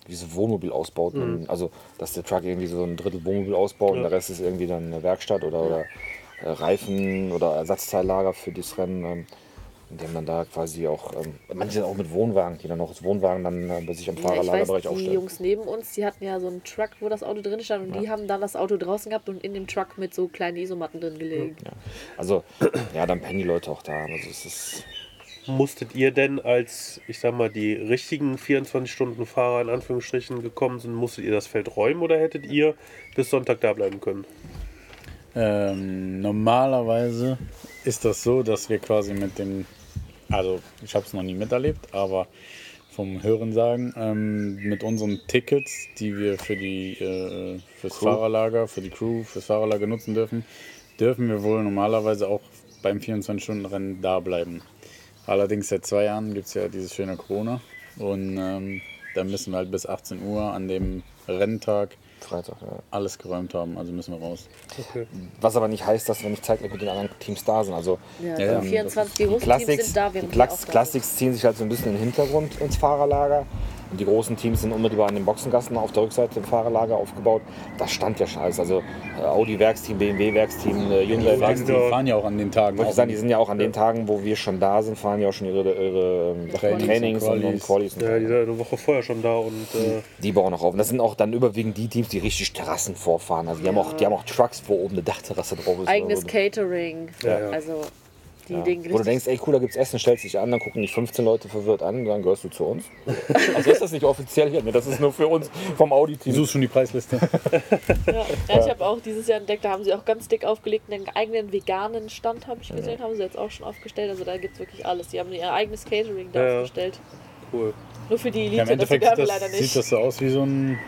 wie so Wohnmobil ausbaut. Also, dass der Truck irgendwie so ein Drittel Wohnmobil ausbaut und Ja. der Rest ist irgendwie dann eine Werkstatt oder, oder äh, Reifen oder Ersatzteillager für das Rennen. Und die haben dann da quasi auch, ähm, manche sind auch mit Wohnwagen, die dann noch das Wohnwagen dann äh, bei sich am Ja, Fahrerlagerbereich die aufstellen. Jungs neben uns, die hatten ja so einen Truck, wo das Auto drin stand und die haben dann das Auto draußen gehabt und in dem Truck mit so kleinen Isomatten drin gelegen. Ja. Also, ja, dann pennen die Leute auch da. Also, es ist, Musstet ihr denn, als, ich sag mal, die richtigen 24-Stunden-Fahrer in Anführungsstrichen gekommen sind, musstet ihr das Feld räumen oder hättet ihr bis Sonntag da bleiben können? Ähm, normalerweise ist das so, dass wir quasi mit dem, also ich habe es noch nie miterlebt, aber vom Hören sagen, ähm, mit unseren Tickets, die wir für die äh, fürs Fahrerlager, für die Crew, fürs Fahrerlager nutzen dürfen, dürfen wir wohl normalerweise auch beim 24-Stunden-Rennen da bleiben. Allerdings seit zwei Jahren gibt es ja dieses schöne Corona und ähm, da müssen wir halt bis 18 Uhr an dem Renntag Freitag, ja. alles geräumt haben, also müssen wir raus. Okay. Was aber nicht heißt, dass wir nicht zeitgleich mit den anderen Teams da sind. Also Ja, Ja, die ja. 24, die die Teams Classics, sind da, die während wir da Classics ziehen sich halt so ein bisschen in den Hintergrund ins Fahrerlager. Und die großen Teams sind unmittelbar an den Boxengassen auf der Rückseite im Fahrerlager aufgebaut. Das stand ja schon alles. Also äh, Audi-Werksteam, BMW-Werksteam, äh, Die Hyundai fahren, Werksteam. die fahren ja auch an den Tagen. Auch ich sagen, die sind ja auch an den Tagen, wo wir schon da sind, fahren ja auch schon ihre, ihre ähm, Trainings Trainings und und, und Qualis. und Ja, die sind eine Woche vorher schon da und äh, die bauen noch auf. Und das sind auch dann überwiegend die Teams, die richtig Terrassen vorfahren. Also die, haben, auch, die haben auch Trucks, wo oben eine Dachterrasse drauf ist. Eigenes. Catering. Ja, ja. Also die Ja. Dinge Wo du denkst, ey cool, da gibt's Essen, stellst dich an, dann gucken dich 15 Leute verwirrt an und dann gehörst du zu uns. Also ist das nicht offiziell hier, ne? das ist nur für uns vom Du Audi-Team. suchst schon die Preisliste. Ja, ja ich habe auch dieses Jahr entdeckt, da haben sie auch ganz dick aufgelegt, einen eigenen veganen Stand, habe ich gesehen, haben sie jetzt auch schon aufgestellt. Also da gibt es wirklich alles. Die haben ihr eigenes Catering da Ja, ja. aufgestellt. cool. Nur für die Ja, Elite, Im das Endeffekt gehören sieht wir das, leider sieht das so aus wie so ein,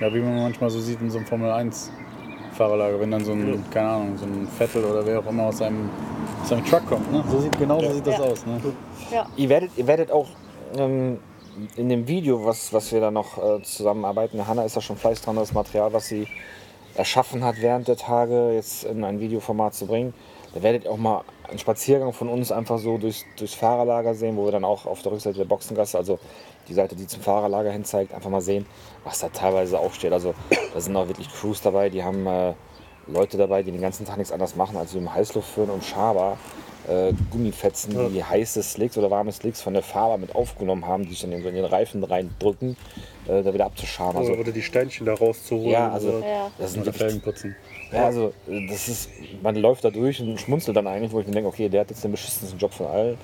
ja, wie man manchmal so sieht in so einem Formel 1 Fahrerlager, wenn dann so ein, keine Ahnung, so ein Vettel oder wer auch immer aus seinem, aus seinem Truck kommt. Ne? So sieht, genau so sieht das Ja. aus. Ne? ja. Ihr werdet, ihr werdet auch ähm, in dem Video, was, was wir da noch äh, zusammenarbeiten, Hanna ist da schon fleißig dran, das Material, was sie erschaffen hat während der Tage, jetzt in ein Videoformat zu bringen. Da werdet ihr auch mal einen Spaziergang von uns einfach so durchs, durchs Fahrerlager sehen, wo wir dann auch auf der Rückseite der Boxengasse, also die Seite, die zum Fahrerlager hin zeigt, einfach mal sehen, was da teilweise aufsteht. Also da sind auch wirklich Crews dabei, die haben äh, Leute dabei, die den ganzen Tag nichts anderes machen, als im Heißluftföhn und Schaber äh, Gummifetzen, Ja. die heiße Slicks oder warme Slicks von der Farbe mit aufgenommen haben, die sich dann in so in den Reifen reindrücken, äh, da wieder abzuschaben. Also, oder, die Steinchen da rauszuholen. Ja, also- Ja. das sind Oder wirklich Felgen putzen. Ja, also äh, das ist, man läuft da durch und schmunzelt dann eigentlich, wo ich mir denke, okay, der hat jetzt den beschissensten Job von allen.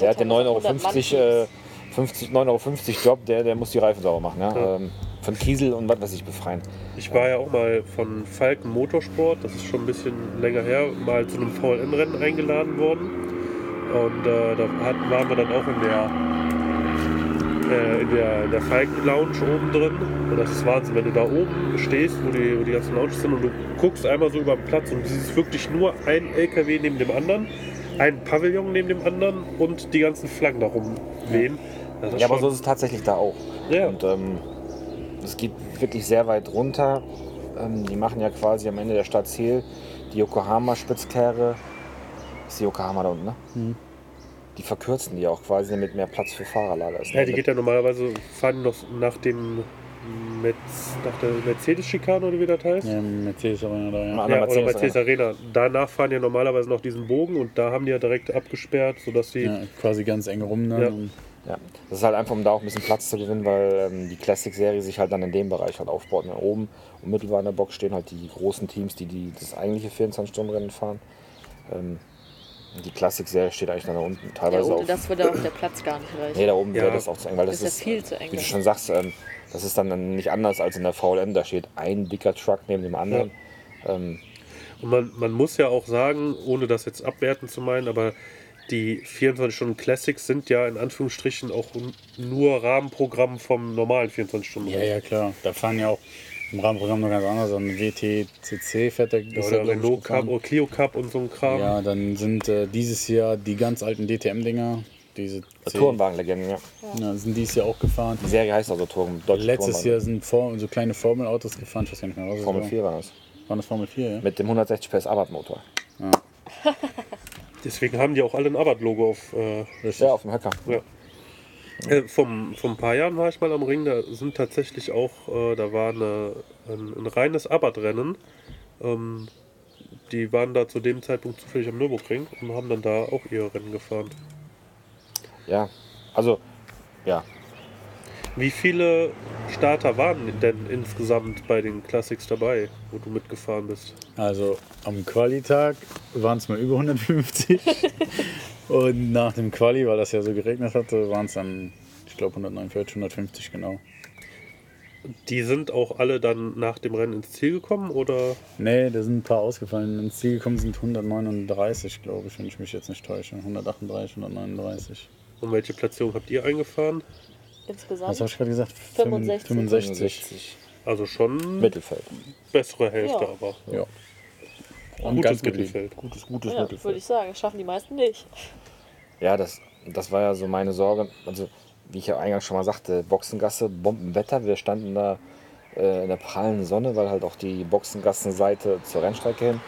Der hat den teilweise 9,50 Euro, äh, 50, 9,50 Euro Job, der, der muss die Reifen sauber machen. Ja? Ja. Ähm, von Kiesel und was weiß ich befreien. Ich war ja auch mal von Falken Motorsport, das ist schon ein bisschen länger her, mal zu einem VLN-Rennen eingeladen worden. Und äh, da hatten, waren wir dann auch in der, äh, in der, in der Falken-Lounge oben drin. Und das ist Wahnsinn, wenn du da oben stehst, wo die, wo die ganzen Lounges sind und du guckst einmal so über den Platz und du siehst wirklich nur ein LKW neben dem anderen, ein Pavillon neben dem anderen und die ganzen Flaggen da rumwehen. Ist Ja, aber so ist es tatsächlich da auch. Ja. Und ähm, es geht wirklich sehr weit runter. Ähm, die machen ja quasi am Ende der Stadt Ziel die Yokohama-Spitzkehre. Ist die Yokohama da unten, ne? Mhm. Die verkürzen die auch quasi, damit mehr Platz für Fahrerlager ist. Ja, die geht ja normalerweise, fahren noch nach dem Metz, nach der Mercedes-Schikane oder wie das heißt. Ja, Mercedes Arena da, ja. Ja, oder Mercedes Mercedes Arena. Danach fahren ja normalerweise noch diesen Bogen und da haben die ja direkt abgesperrt, sodass sie. ja. Quasi ganz eng rum dann. Ja. Und Ja, das ist halt einfach, um da auch ein bisschen Platz zu gewinnen, weil ähm, die Classic-Serie sich halt dann in dem Bereich halt aufbaut. Und oben unmittelbar in der Box stehen halt die großen Teams, die, die das eigentliche 24-Stunden-Rennen fahren. Ähm, die Classic-Serie steht eigentlich dann da unten. Ja, Teilweise ohne auf. das würde auch der Platz gar nicht reichen. Nee, da oben Ja. wäre das auch zu eng, weil das, Das ist ja viel zu eng. Wie du schon sagst, ähm, das ist dann nicht anders als in der VLN. Da steht ein dicker Truck neben dem anderen. Ähm, Und man, man muss ja auch sagen, ohne das jetzt abwerten zu meinen, aber die 24 Stunden Classics sind ja in Anführungsstrichen auch nur Rahmenprogramm vom normalen 24 Stunden. ja, ja, klar. Da fahren ja auch im Rahmenprogramm noch ganz anders. An WTCC fährt der Ja, oder er, Renault Cup oder Clio Cup und so ein Kram. Ja, dann sind äh, dieses Jahr die ganz alten DTM-Dinger, diese Tourenwagenlegenden, ja. ja, sind dieses Jahr auch gefahren. Die Serie heißt also Touren. Deutsche Letztes Tourenwagen. Jahr sind Form, so kleine Formelautos gefahren, ich weiß gar nicht mehr, was es Formel war. 4 war das. Waren das Formel 4, ja? Mit dem 160 PS Abarth-Motor. Deswegen haben die auch alle ein Abarth-Logo auf. Äh. Ja, auf dem Höcker. ja. Äh, vom, ein paar Jahren war ich mal am Ring, da sind tatsächlich auch, äh, da war eine, ein, ein reines Abarth-Rennen. Ähm, die waren da zu dem Zeitpunkt zufällig am Nürburgring und haben dann da auch ihre Rennen gefahren. Ja, also, ja. Wie viele Starter waren denn insgesamt bei den Classics dabei, wo du mitgefahren bist? Also am Qualitag waren es mal über 150. Und nach dem Quali, weil das ja so geregnet hatte, waren es dann, ich glaube, 149, 150 genau. Die sind auch alle dann nach dem Rennen ins Ziel gekommen oder? Nee, da sind ein paar ausgefallen. Ins Ziel gekommen sind 139, glaube ich, wenn ich mich jetzt nicht täusche. 138, 139. Und welche Platzierung habt ihr eingefahren? Insgesamt. Was habe ich gerade gesagt? 65. 65. Also schon Mittelfeld. bessere Hälfte, Ja. aber Ja. Und gutes. Mittelfeld. Gutes, gutes ja, würde Mittelfeld. ich sagen. Das schaffen die meisten nicht. Ja, das, das war ja so meine Sorge. Also, wie ich ja eingangs schon mal sagte, Boxengasse, Bombenwetter. Wir standen da äh, in der prallen Sonne, weil halt auch die Boxengassenseite zur Rennstrecke hin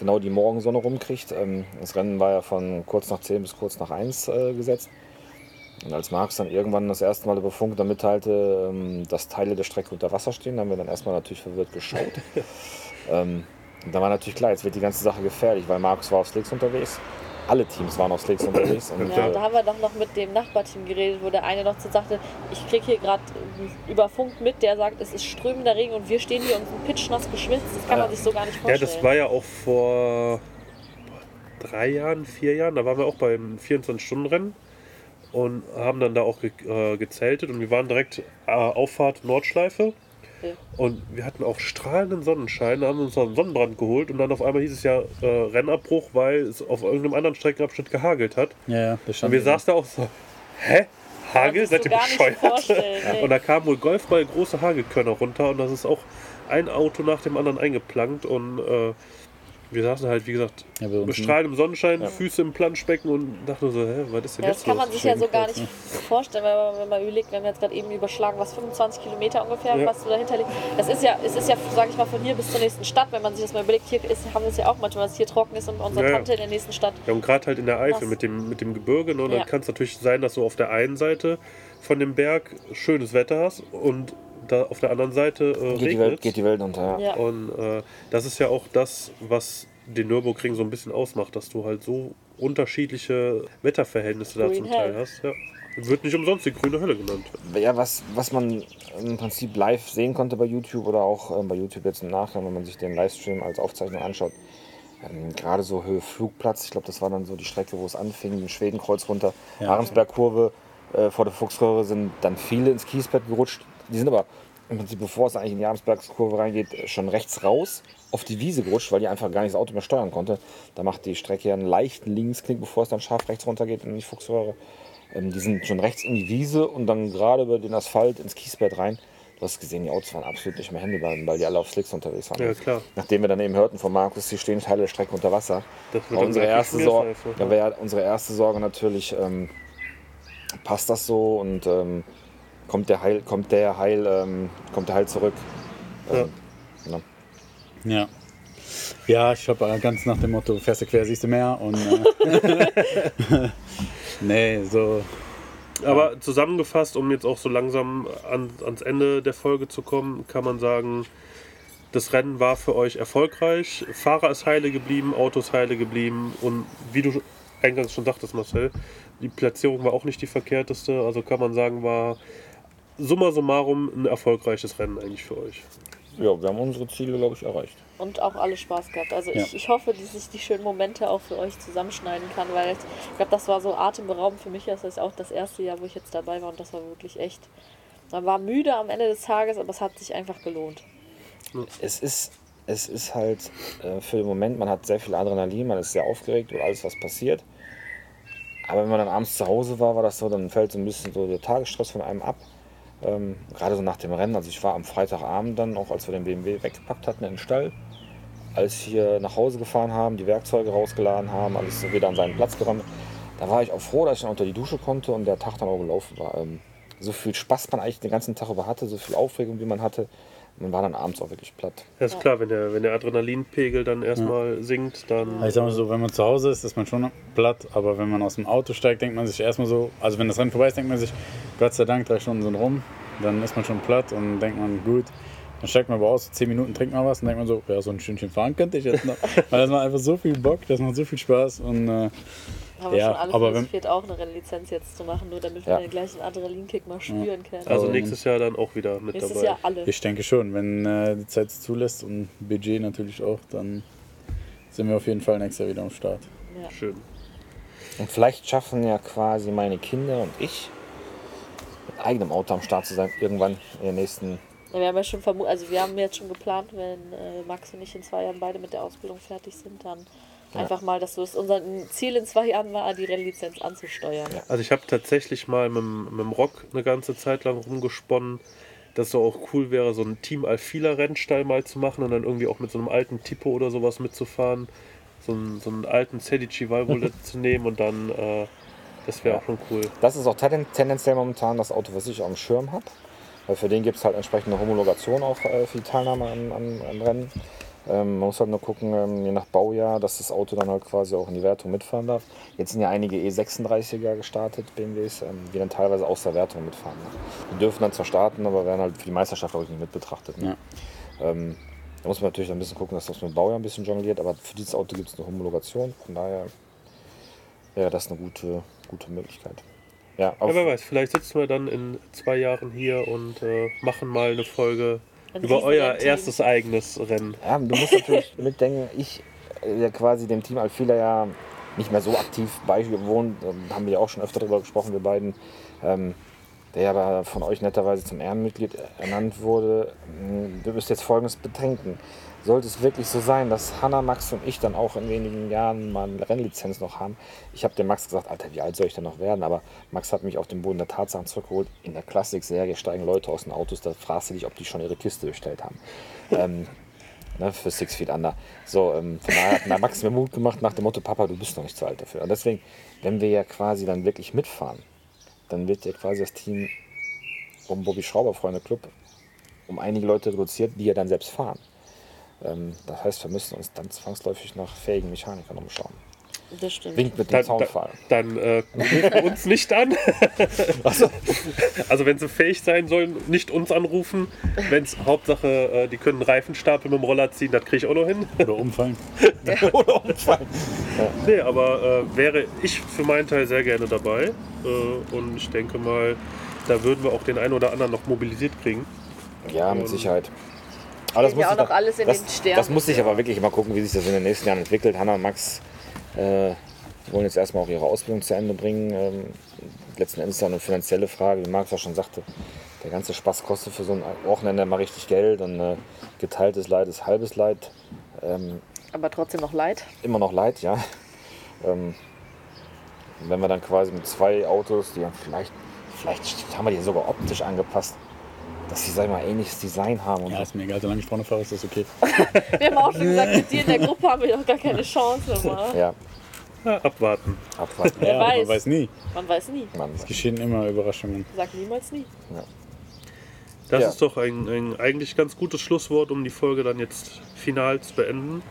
genau die Morgensonne rumkriegt. Ähm, das Rennen war ja von kurz nach 10 bis kurz nach 1 äh, gesetzt. Und als Marx dann irgendwann das erste Mal über Funk dann mitteilte, ähm, dass Teile der Strecke unter Wasser stehen, haben wir dann erstmal natürlich verwirrt geschaut. ähm, und da war natürlich klar, jetzt wird die ganze Sache gefährlich, weil Markus war auf Slicks unterwegs. Alle Teams waren auf Slicks unterwegs. Und, Ja, äh, da haben wir doch noch mit dem Nachbarteam geredet, wo der eine noch so sagte, ich kriege hier gerade über Funk mit, der sagt, es ist strömender Regen und wir stehen hier und sind pitschnass geschwitzt. Das kann man sich so gar nicht Ja, vorstellen. das war ja auch vor drei Jahren, vier Jahren, da waren wir auch beim 24-Stunden-Rennen und haben dann da auch ge äh, gezeltet und wir waren direkt äh, Auffahrt Nordschleife. Ja. Und wir hatten auch strahlenden Sonnenschein, haben uns noch einen Sonnenbrand geholt und dann auf einmal hieß es ja äh, Rennabbruch, weil es auf irgendeinem anderen Streckenabschnitt gehagelt hat. Ja, ja, das Und stand wir saßen da auch so, hä? Hagel? Seid ihr bescheuert? nee. Und da kamen wohl Golfball große Hagelkörner runter und das ist auch ein Auto nach dem anderen eingeplankt und äh, wir saßen halt, wie gesagt, Ja, uns bestrahlt im Sonnenschein, Füße im Planschbecken und dachten so, hä, was ist denn Ja, das jetzt kann man sich ja so gar nicht vorstellen, wenn man, wenn man überlegt, wir haben jetzt gerade eben überschlagen, was 25 Kilometer ungefähr, Ja. was so dahinter liegt. Das ist ja, es ist ja, sage ich mal, von hier bis zur nächsten Stadt, wenn man sich das mal überlegt, hier ist, haben wir es ja auch manchmal, dass es hier trocken ist und bei unserer Ja, ja. Tante in der nächsten Stadt. Ja, und gerade halt in der Eifel mit dem, mit dem Gebirge, ne, Ja. dann kann es natürlich sein, dass du auf der einen Seite von dem Berg schönes Wetter hast und da auf der anderen Seite äh, Geht die, Welt, geht die Welt unter. Ja. Und äh, das ist ja auch das, was den Nürburgring so ein bisschen ausmacht, dass du halt so unterschiedliche Wetterverhältnisse da Green zum Teil Hell. hast. Ja. Wird nicht umsonst die grüne Hölle genannt. Ja, was, was man im Prinzip live sehen konnte bei YouTube oder auch ähm, bei YouTube jetzt im Nachgang, wenn man sich den Livestream als Aufzeichnung anschaut, ähm, gerade so Höhe Flugplatz, ich glaube, das war dann so die Strecke, wo es anfing, den Schwedenkreuz runter, Ja. Ahrensbergkurve, äh, vor der Fuchsröhre sind dann viele ins Kiesbett gerutscht. Die sind aber im Prinzip, bevor es eigentlich in die Ahrensbergskurve reingeht, schon rechts raus auf die Wiese gerutscht, weil die einfach gar nicht das Auto mehr steuern konnte. Da macht die Strecke ja einen leichten Linksknick, bevor es dann scharf rechts runter geht in die Fuchsröhre. Ähm, die sind schon rechts in die Wiese und dann gerade über den Asphalt ins Kiesbett rein. Du hast gesehen, die Autos waren absolut nicht mehr handelbar, weil die alle auf Slicks unterwegs waren. Ja, klar. Nachdem wir dann eben hörten von Markus, sie stehen Teile der Strecke unter Wasser. Das wird War unsere erste, Sorge, so. da wäre unsere erste Sorge natürlich, ähm, passt das so und ähm, kommt der Heil, kommt der Heil, ähm, kommt der Heil zurück? Ähm, ne? Ja. Ja, ich habe ganz nach dem Motto, fährst du quer, siehst du mehr. Und, äh, nee, so. Aber zusammengefasst, um jetzt auch so langsam an, ans Ende der Folge zu kommen, kann man sagen, das Rennen war für euch erfolgreich. Fahrer ist heile geblieben, Autos heile geblieben und wie du eingangs schon sagtest, Marcel, die Platzierung war auch nicht die verkehrteste. Also kann man sagen, war summa summarum ein erfolgreiches Rennen eigentlich für euch. Ja, wir haben unsere Ziele, glaube ich, erreicht. Und auch alle Spaß gehabt. Also Ja. ich, ich hoffe, dass ich die schönen Momente auch für euch zusammenschneiden kann, weil ich glaube, das war so atemberaubend für mich. Das ist auch das erste Jahr, wo ich jetzt dabei war und das war wirklich echt. Man war müde am Ende des Tages, aber es hat sich einfach gelohnt. Es ist, es ist halt äh, für den Moment, man hat sehr viel Adrenalin, man ist sehr aufgeregt über alles, was passiert. Aber wenn man dann abends zu Hause war, war das so, dann fällt so ein bisschen so der Tagesstress von einem ab. Ähm, gerade so nach dem Rennen. Also ich war am Freitagabend dann, auch als wir den BMW weggepackt hatten in den Stall, als wir nach Hause gefahren haben, die Werkzeuge rausgeladen haben, alles wieder an seinen Platz geräumt. Da war ich auch froh, dass ich dann unter die Dusche konnte und der Tag dann auch gelaufen war. Ähm, so viel Spaß man eigentlich den ganzen Tag über hatte, so viel Aufregung, wie man hatte, man war dann abends auch wirklich platt. Ja, ist klar, wenn der, wenn der Adrenalinpegel dann erstmal sinkt, dann. Ich sag mal so, wenn man zu Hause ist, ist man schon platt, aber wenn man aus dem Auto steigt, denkt man sich erstmal so, also wenn das Rennen vorbei ist, denkt man sich, Gott sei Dank, drei Stunden sind rum, dann ist man schon platt und denkt man, gut, dann steigt man aber aus, zehn Minuten trinkt man was und denkt man so, ja, so ein Stündchen fahren könnte ich jetzt noch. Weil das macht einfach so viel Bock, das macht so viel Spaß und äh, Haben wir Ja, schon alle aber versucht, auch eine Rennlizenz jetzt zu machen, nur damit wir Ja. den gleichen Adrenalinkick mal spüren können. Also nächstes Jahr dann auch wieder mit Nächstes dabei. Jahr alle. ich denke schon, wenn äh, die Zeit es zulässt und Budget natürlich auch, dann sind wir auf jeden Fall nächstes Jahr wieder am Start. Ja. Schön. Und vielleicht schaffen ja quasi meine Kinder und ich mit eigenem Auto am Start zu sein, irgendwann in den nächsten. Ja, wir haben ja schon vermutet, also wir haben jetzt schon geplant, wenn äh, Max und ich in zwei Jahren beide mit der Ausbildung fertig sind, dann einfach mal, dass es unser Ziel in zwei Jahren war, die Rennlizenz anzusteuern. Also ich habe tatsächlich mal mit, dem- mit dem Rock eine ganze Zeit lang rumgesponnen, dass es auch cool wäre, so ein Team Alfila Rennstall mal zu machen und dann irgendwie auch mit so einem alten Tipo oder sowas mitzufahren. So einen, so einen alten Cedici Valvolet zu nehmen und dann, äh, das wäre auch schon cool. Das ist auch ten- tendenziell momentan das Auto, was ich auf dem Schirm habe. Weil für den gibt es halt entsprechende Homologation auch äh, für die Teilnahme an Rennen. Ähm, man muss halt nur gucken, ähm, je nach Baujahr, dass das Auto dann halt quasi auch in die Wertung mitfahren darf. Jetzt sind ja einige E36er gestartet, BMWs, ähm, die dann teilweise aus der Wertung mitfahren. Ne? Die dürfen dann zwar starten, aber werden halt für die Meisterschaft auch nicht mit betrachtet. Ne? Ähm, da muss man natürlich ein bisschen gucken, dass das mit dem Baujahr ein bisschen jongliert, aber für dieses Auto gibt es eine Homologation. Von daher wäre das eine gute, gute Möglichkeit. Ja, Ja, wer weiß, vielleicht sitzen wir dann in zwei Jahren hier und äh, machen mal eine Folge Ein über euer Riesenrennteam. erstes eigenes Rennen. Ja, du musst natürlich mitdenken, ich äh, ja quasi dem Team Alfila ja nicht mehr so aktiv beigewohnt, haben wir ja auch schon öfter darüber gesprochen, wir beiden, ähm, der ja aber von euch netterweise zum Ehrenmitglied ernannt wurde. Ähm, Du müsst jetzt Folgendes bedenken. Sollte es wirklich so sein, dass Hanna, Max und ich dann auch in wenigen Jahren mal eine Rennlizenz noch haben? Ich habe dem Max gesagt, Alter, wie alt soll ich denn noch werden? Aber Max hat mich auf den Boden der Tatsachen zurückgeholt. In der Klassik-Serie steigen Leute aus den Autos, da fragst du dich, ob die schon ihre Kiste bestellt haben. ähm, ne, für Six Feet Under. So, ähm, von daher hat Max mir Mut gemacht nach dem Motto, Papa, du bist noch nicht zu alt dafür. Und deswegen, wenn wir ja quasi dann wirklich mitfahren, dann wird ja quasi das Team um Bobby Schrauber Freunde Club um einige Leute reduziert, die ja dann selbst fahren. Ähm, das heißt, wir müssen uns dann zwangsläufig nach fähigen Mechanikern umschauen. Das stimmt. Winkt mit dem Dann, Zaunpfahl. dann, dann äh, rufen uns nicht an. Also wenn sie fähig sein sollen, nicht uns anrufen. Wenn es Hauptsache, äh, die können einen Reifenstapel mit dem Roller ziehen, das kriege ich auch noch hin. Oder umfallen. Oder umfallen. Nee, aber äh, wäre ich für meinen Teil sehr gerne dabei. Äh, und ich denke mal, da würden wir auch den einen oder anderen noch mobilisiert kriegen. Ja, mit Sicherheit. Aber Steht ja auch noch alles in das, den Sternen. Das muss ich aber wirklich mal gucken, wie sich das in den nächsten Jahren entwickelt. Hanna und Max äh, wollen jetzt erstmal auch ihre Ausbildung zu Ende bringen. Ähm, letzten Endes ist ja eine finanzielle Frage, wie Max auch schon sagte. Der ganze Spaß kostet für so ein Wochenende mal richtig Geld und äh, geteiltes Leid ist halbes Leid. Ähm, Aber trotzdem noch leid. immer noch Leid, ja. Ähm, wenn wir dann quasi mit zwei Autos, die haben vielleicht, vielleicht haben wir die sogar optisch angepasst, dass sie, sag ich mal, ähnliches Design haben. Und Ja, ist mir egal, solange ich vorne fahre, ist das okay. Wir haben auch schon gesagt, mit dir in der Gruppe haben wir doch gar keine Chance immer. ja, Ja, abwarten. abwarten. Wer ja, weiß. man weiß nie. Man weiß nie. Mann. Es geschehen immer Überraschungen. Sag niemals nie. Das Ja. ist doch ein, ein eigentlich ganz gutes Schlusswort, um die Folge dann jetzt final zu beenden.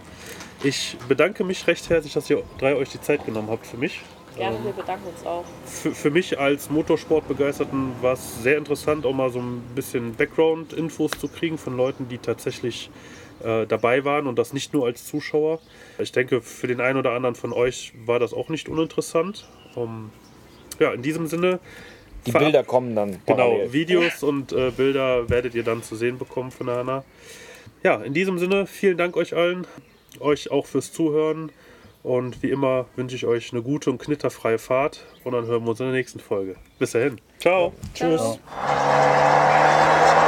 Ich bedanke mich recht herzlich, dass ihr drei euch die Zeit genommen habt für mich. Gerne, wir bedanken uns auch. Für, für mich als Motorsportbegeisterten war es sehr interessant, auch mal so ein bisschen Background-Infos zu kriegen von Leuten, die tatsächlich äh, dabei waren und das nicht nur als Zuschauer. Ich denke, für den einen oder anderen von euch war das auch nicht uninteressant. Um, ja, in diesem Sinne. Die Bilder kommen dann. Genau, parallel. Videos und äh, Bilder werdet ihr dann zu sehen bekommen von der Hanna. Ja, in diesem Sinne, vielen Dank euch allen, euch auch fürs Zuhören. Und wie immer wünsche ich euch eine gute und knitterfreie Fahrt und dann hören wir uns in der nächsten Folge. Bis dahin. Ciao. Ciao. Tschüss. Ciao.